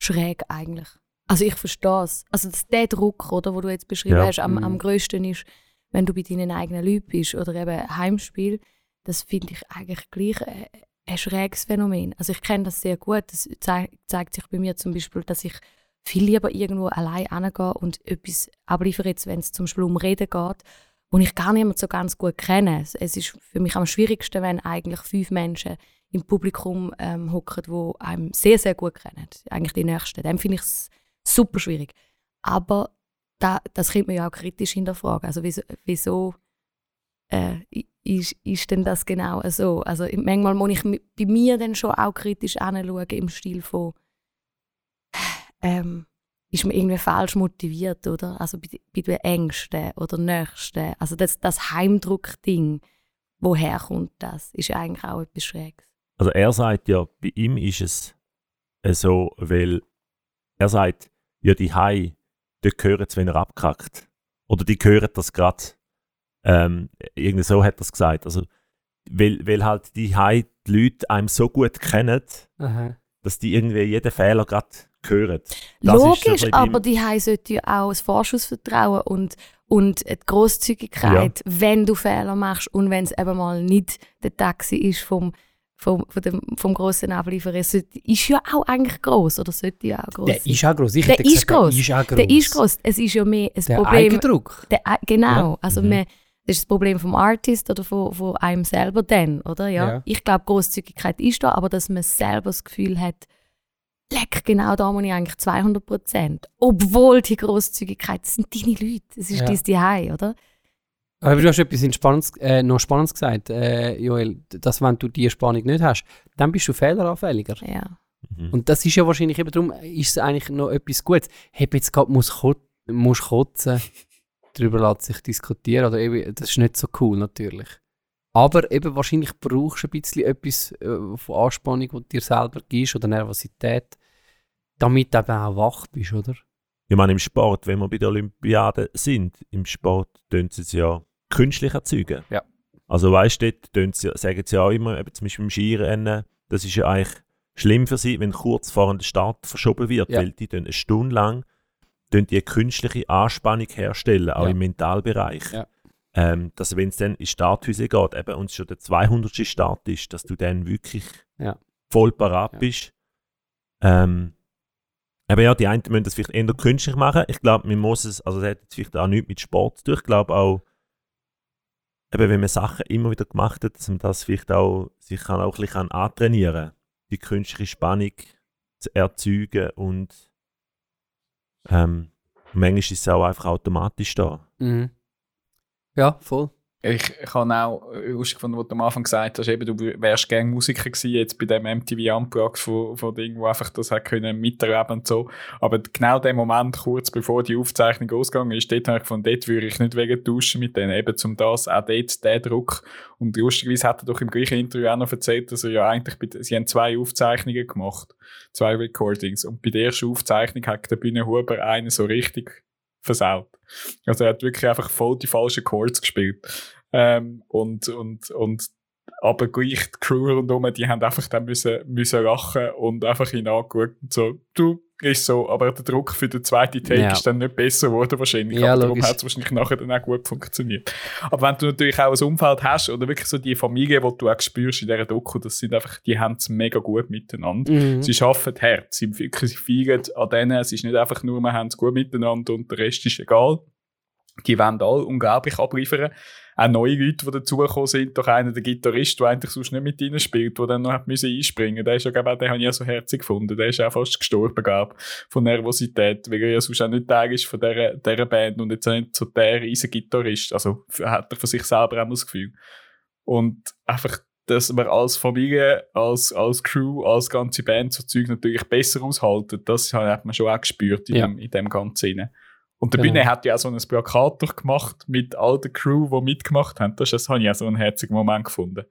schräg eigentlich. Also ich verstehe es. Also dass der Druck, oder, wo du jetzt beschrieben Ja. hast, am, Mhm. am größten ist, wenn du bei deinen eigenen Leuten bist oder eben Heimspiel, das finde ich eigentlich gleich äh, ein schräges Phänomen. Also ich kenne das sehr gut. Das zei zeigt sich bei mir zum Beispiel, dass ich viel lieber irgendwo allein angehe und etwas abliefere, jetzt, wenn es zum Beispiel um Reden geht, wo ich gar mehr so ganz gut kenne. Es- Es ist für mich am schwierigsten, wenn eigentlich fünf Menschen im Publikum ähm, hocken, die einem sehr, sehr gut kennen. Eigentlich die Nächsten. Dann finde ich es super schwierig. Aber da, das könnte man ja auch kritisch hinterfragen. Also wieso, wieso äh, ist, ist denn das genau so? Also manchmal muss ich bei mir dann schon auch kritisch anschauen im Stil von ähm, ist man irgendwie falsch motiviert, oder? Also bei, bei den Ängsten oder Nächsten. Also das, das Heimdruck-Ding, woher kommt das? Ist ja eigentlich auch etwas Schräges. Also er sagt ja, bei ihm ist es äh, so, weil er sagt, ja die Hai, die hören es, wenn er abkackt. Oder die hören das gerade. Ähm, irgendwie so hat er es gesagt. Also, weil, weil halt die Hai die Leute einem so gut kennen, Aha. dass die irgendwie jeden Fehler gerade hören. Das Logisch, aber die haben sollten ja auch das Vorschussvertrauen und, und die Grosszügigkeit, wenn du Fehler machst und wenn es eben mal nicht der Taxi ist vom, vom, von dem, vom grossen Ablieferer, ist ja auch eigentlich groß oder sollte ja auch groß Der ist auch groß. Ich Der ist gross. groß. Der ist groß. Es ist ja mehr ein Der Problem. Eigendruck. Der, genau. Ja. Also Mhm. man, das ist das Problem vom Artist oder von, von einem selber dann, oder? Ja. Ja. Ich glaube, Großzügigkeit ist da, aber dass man selber das Gefühl hat, leck, genau da muss ich eigentlich 200 Prozent. Obwohl die Großzügigkeit, das sind deine Leute, es ist Ja. dein Zuhause, oder? Aber du hast etwas in Spannendes, äh, noch Spannendes gesagt, äh, Joel, dass wenn du die Spannung nicht hast, dann bist du fehleranfälliger. Ja. Mhm. Und das ist ja wahrscheinlich eben darum, ist es eigentlich noch etwas Gutes. Heb jetzt gerade muss, kot muss kotzen, darüber lässt sich diskutieren, oder eben, das ist nicht so cool natürlich. Aber eben wahrscheinlich brauchst du ein bisschen etwas äh, von Anspannung, die dir selber gibst, oder Nervosität, damit du eben auch wach bist, oder? Ich meine, im Sport, wenn wir bei der Olympiade sind, im Sport tun sie es ja künstlich erzeugen. Ja. Also weißt du, dort sie, sagen sie ja auch immer, eben zum Beispiel im Skirennen, das ist ja eigentlich schlimm für sie, wenn kurz vor der Start verschoben wird, Ja. weil die tun eine Stunde lang die eine künstliche Anspannung herstellen, auch Ja. im Mentalbereich. Ja. Ähm, dass wenn es dann in Starthäuser geht, eben, und es schon der 200. Start ist, dass du dann wirklich voll parat bist. Ähm, aber ja, die einen müssen das vielleicht eher künstlich machen. Ich glaube, man muss es, also das hat jetzt vielleicht auch nichts mit Sport zu tun. Ich glaube auch, eben, wenn man Sachen immer wieder gemacht hat, dass man das vielleicht auch sich kann auch ein bisschen antrainieren kann, die künstliche Spannung zu erzeugen und ähm, manchmal ist es auch einfach automatisch da. Mhm. Ja, voll. Ich, ich habe auch äh, lustig gefunden, was du am Anfang gesagt hast, eben, du wärst gerne Musiker gewesen, jetzt bei dem MTV Unplugged von, von Ding, wo einfach das hat können miterleben und so. Aber genau der Moment, kurz bevor die Aufzeichnung ausgegangen ist, dort habe ich von dort würde ich nicht wegen tauschen mit denen, eben zum das, auch dort der Druck. Und lustigerweise hat er doch im gleichen Interview auch noch erzählt, dass er ja eigentlich, bei, sie haben zwei Aufzeichnungen gemacht, zwei Recordings. Und bei der ersten Aufzeichnung hat der Bühne Huber einen so richtig versaut. Also er hat wirklich einfach voll die falschen Chords gespielt. Ähm, und, und, und, aber gleich die Crew rundherum, die haben einfach dann müssen, müssen lachen und einfach ihn angeschaut und so, du, ist so, aber der Druck für den zweiten Take Ja. ist dann nicht besser geworden wahrscheinlich, Ja, aber darum hat es wahrscheinlich nachher dann auch gut funktioniert. Aber wenn du natürlich auch ein Umfeld hast oder wirklich so die Familie, die du auch spürst in dieser Doku, das sind einfach, die haben es mega gut miteinander. Mhm. Sie arbeiten hart, sie, sie feiern an denen, es ist nicht einfach nur, wir haben es gut miteinander und der Rest ist egal. Die wollen alle unglaublich abliefern. Auch neue Leute, die dazugekommen sind, durch einen, der Gitarrist, der eigentlich sonst nicht mit ihnen spielt, der dann noch hat müssen einspringen Der ist ja, den habe ich ja so herzig gefunden. Der ist auch fast gestorben, glaub, von Nervosität, weil er ja sonst auch nicht Teil ist von dieser, dieser Band und jetzt auch nicht so der riesen Gitarrist. Also hat er von sich selber auch das Gefühl. Und einfach, dass man als Familie, als, als Crew, als ganze Band so Zeug natürlich besser aushalten, das hat man schon auch gespürt in, Ja. dem, in dem Ganzen. Und der Genau. Bühne hat ja auch so ein Plakat doch gemacht mit all der Crew, die mitgemacht haben. Das, das habe ich auch so einen herzigen Moment gefunden.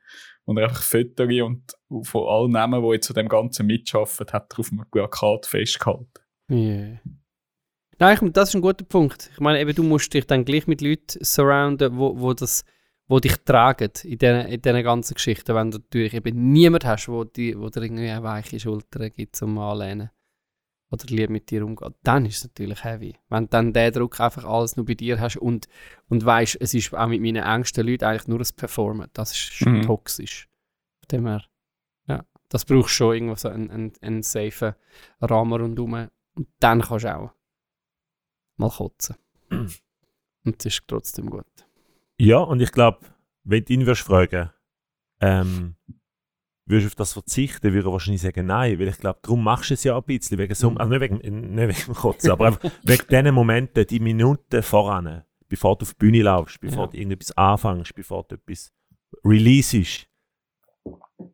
Und er einfach Fotos und von allen Namen, die zu dem Ganzen mitschaffen, hat er auf einem Plakat festgehalten. Yeah. Nein, ich, das ist ein guter Punkt. Ich meine, eben, du musst dich dann gleich mit Leuten surrounden, wo, wo, das, wo dich tragen in diesen in ganzen Geschichten. Wenn du natürlich eben niemand hast, wo, die, wo dir irgendwie eine weiche Schulter gibt zum Anlehnen oder lieb mit dir umgeht, dann ist es natürlich heavy. Wenn du dann den Druck einfach alles nur bei dir hast und, und weißt, es ist auch mit meinen engsten Leuten eigentlich nur das Performen, das ist schon Mhm. toxisch. Von dem her, ja, das brauchst du schon irgendwo so einen, einen, einen safen Rahmen rundherum. Und dann kannst du auch mal kotzen. Und das ist trotzdem gut. Ja, und ich glaube, wenn du ihn würdest fragen, ähm, würdest du auf das verzichten, würde er wahrscheinlich sagen, nein, weil ich glaube, darum machst du es ja ein bisschen, wegen so, Mhm. also nicht wegen, nicht wegen dem Kotzen, aber einfach wegen diesen Momenten, die Minuten voran, bevor du auf die Bühne laufst, bevor Ja. du irgendetwas anfängst, bevor du etwas releases.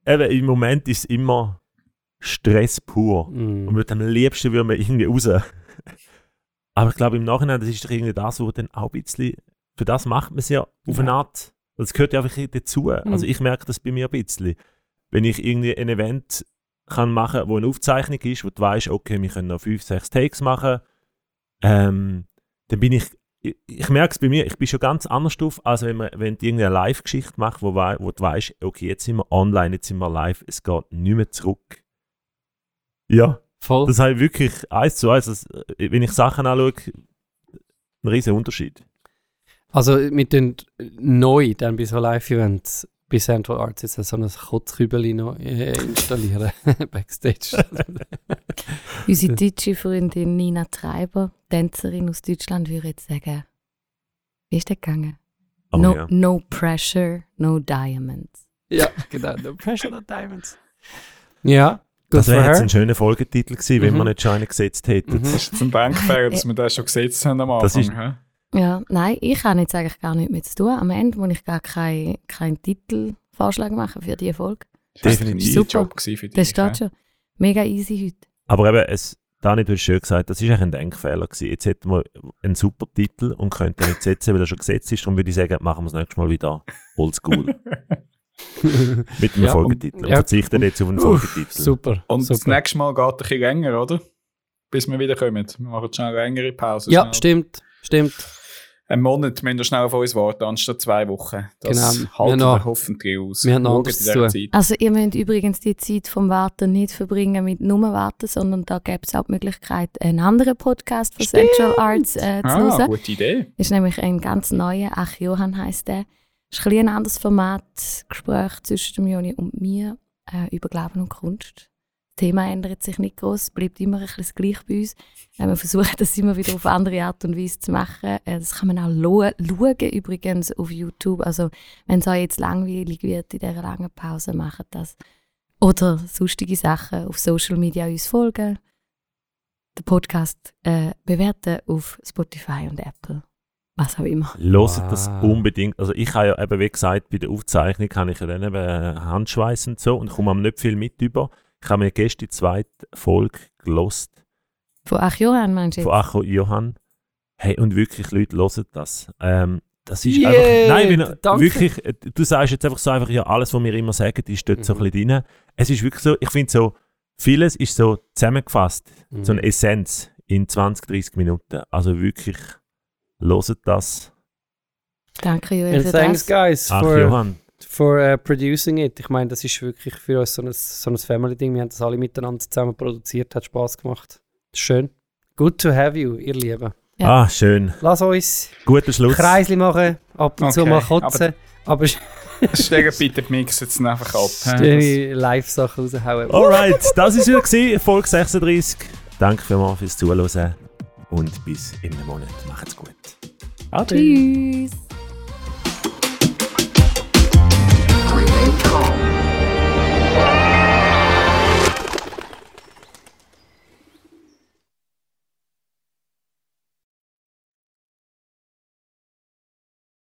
Eben, im Moment ist es immer Stress pur. Und Mm. mit am liebsten würde man irgendwie raus. Aber ich glaube im Nachhinein, das ist doch irgendwie das, wo dann auch ein bisschen, für das macht man es ja auf eine Art, das gehört ja einfach dazu. Mhm. Also ich merke das bei mir ein bisschen. Wenn ich irgendwie ein Event kann machen, wo eine Aufzeichnung ist, wo du weißt, okay, wir können noch fünf, sechs Takes machen, ähm, dann bin ich, ich, ich merke es bei mir, ich bin schon ganz anders drauf, als wenn, man, wenn du irgendeine Live-Geschichte machst, wo, wo du weißt, okay, jetzt sind wir online, jetzt sind wir live, es geht nicht mehr zurück. Ja, Voll. das ich wirklich eins zu eins, das, wenn ich Sachen anschaue, ein riesen Unterschied. Also wir tun neu dann bei so Live-Events bei Central Arts jetzt so ein Kotzkübeli noch äh, installieren. Backstage. Unsere deutsche Freundin Nina Treiber, Tänzerin aus Deutschland, würde jetzt sagen, wie ist das gegangen? Oh, no, ja. no pressure, no diamonds. ja, genau. No pressure, no diamonds. Ja, gut Das wäre jetzt ein schöner Folgetitel gewesen, wenn Mhm. wir nicht schon einen gesetzt hätten. Mhm. Das ist zum Denkfehler, dass wir das schon gesetzt haben am Anfang. Das ist-? Ja, nein, ich habe jetzt eigentlich gar nichts mehr zu tun. Am Ende muss ich gar keinen kein Titelvorschlag machen für diese Folge. Das war ein Definitiv. easy Super. Job für dich. Das steht schon. Mega easy heute. Aber eben, es, Dani, du hast schön gesagt, das ist eigentlich ein Denkfehler gewesen. Jetzt hätten wir einen super Titel und könnten ihn nicht setzen, weil er schon gesetzt ist. Darum würde ich sagen, machen wir das nächste Mal wieder oldschool. Mit einem Ja, Folgetitel. Und ja. verzichten jetzt auf einen Uff, Folgetitel. Super. Und das super. nächste Mal geht ein bisschen länger, oder? Bis wir wieder kommen. Wir machen schnell eine längere Pause. Ja, schnell. stimmt. Stimmt. Einen Monat müssen wir schnell auf uns warten, anstatt zwei Wochen. Das Genau. Wir halten noch- wir hoffentlich aus. wir haben noch anderes in zu tun. Zeit. Also ihr müsst übrigens die Zeit vom Warten nicht verbringen mit nur Warten, sondern da gäbe es auch die Möglichkeit, einen anderen Podcast von Central Arts äh, zu Ah, hören. gute Idee. ist nämlich ein ganz neuer, Ach Johann heisst der. Ist ein, ein anderes Format, Gespräch zwischen dem Joni und mir äh, über Glauben und Kunst. Das Thema ändert sich nicht groß, bleibt immer ein bisschen das Gleiche bei uns. Äh, wir versuchen das immer wieder auf andere Art und Weise zu machen. Äh, das kann man auch schauen, übrigens auf YouTube. Also wenn es euch jetzt langweilig wird in dieser langen Pause, macht das. Oder sonstige Sachen auf Social Media uns folgen. Den Podcast äh, bewerten auf Spotify und Apple. Was auch immer. Hört das Wow. unbedingt. Also ich habe ja eben, wie gesagt, bei der Aufzeichnung habe ich ja dann eben äh, Handschweiß und so und komme am nicht viel mit über. Ich habe mir gestern die zweite Folge gelost Von Ach Johann meinst du von? Acho Johann. Hey, und wirklich, Leute, hören das. Ähm, das ist Yeah, einfach, nein, wenn, danke. wirklich, äh, du sagst jetzt einfach so einfach, ja, alles, was wir immer sagen, ist dort so Mhm. ein bisschen drin. Es ist wirklich so, ich finde so, vieles ist so zusammengefasst, so eine Essenz in 20, 30 Minuten. Also wirklich, hört das. Danke Joel And thanks, das. guys, Ach, for, Johann. For uh, producing it. Ich meine, das ist wirklich für uns so ein, so ein Family-Ding. Wir haben das alle miteinander zusammen produziert, hat Spaß gemacht. Schön. Good to have you, ihr Lieben. Ja. Ah, schön. Lass uns Guter Schluss. Kreisli machen, ab und zu Okay, mal kotzen, aber, Stegen bitte die Mix jetzt einfach ab. schöne Live-Sachen raushauen. Alright, das war wieder Folge 36. Danke vielmals fürs Zuhören und bis in einem Monat. Macht's gut. Ade. Tschüss.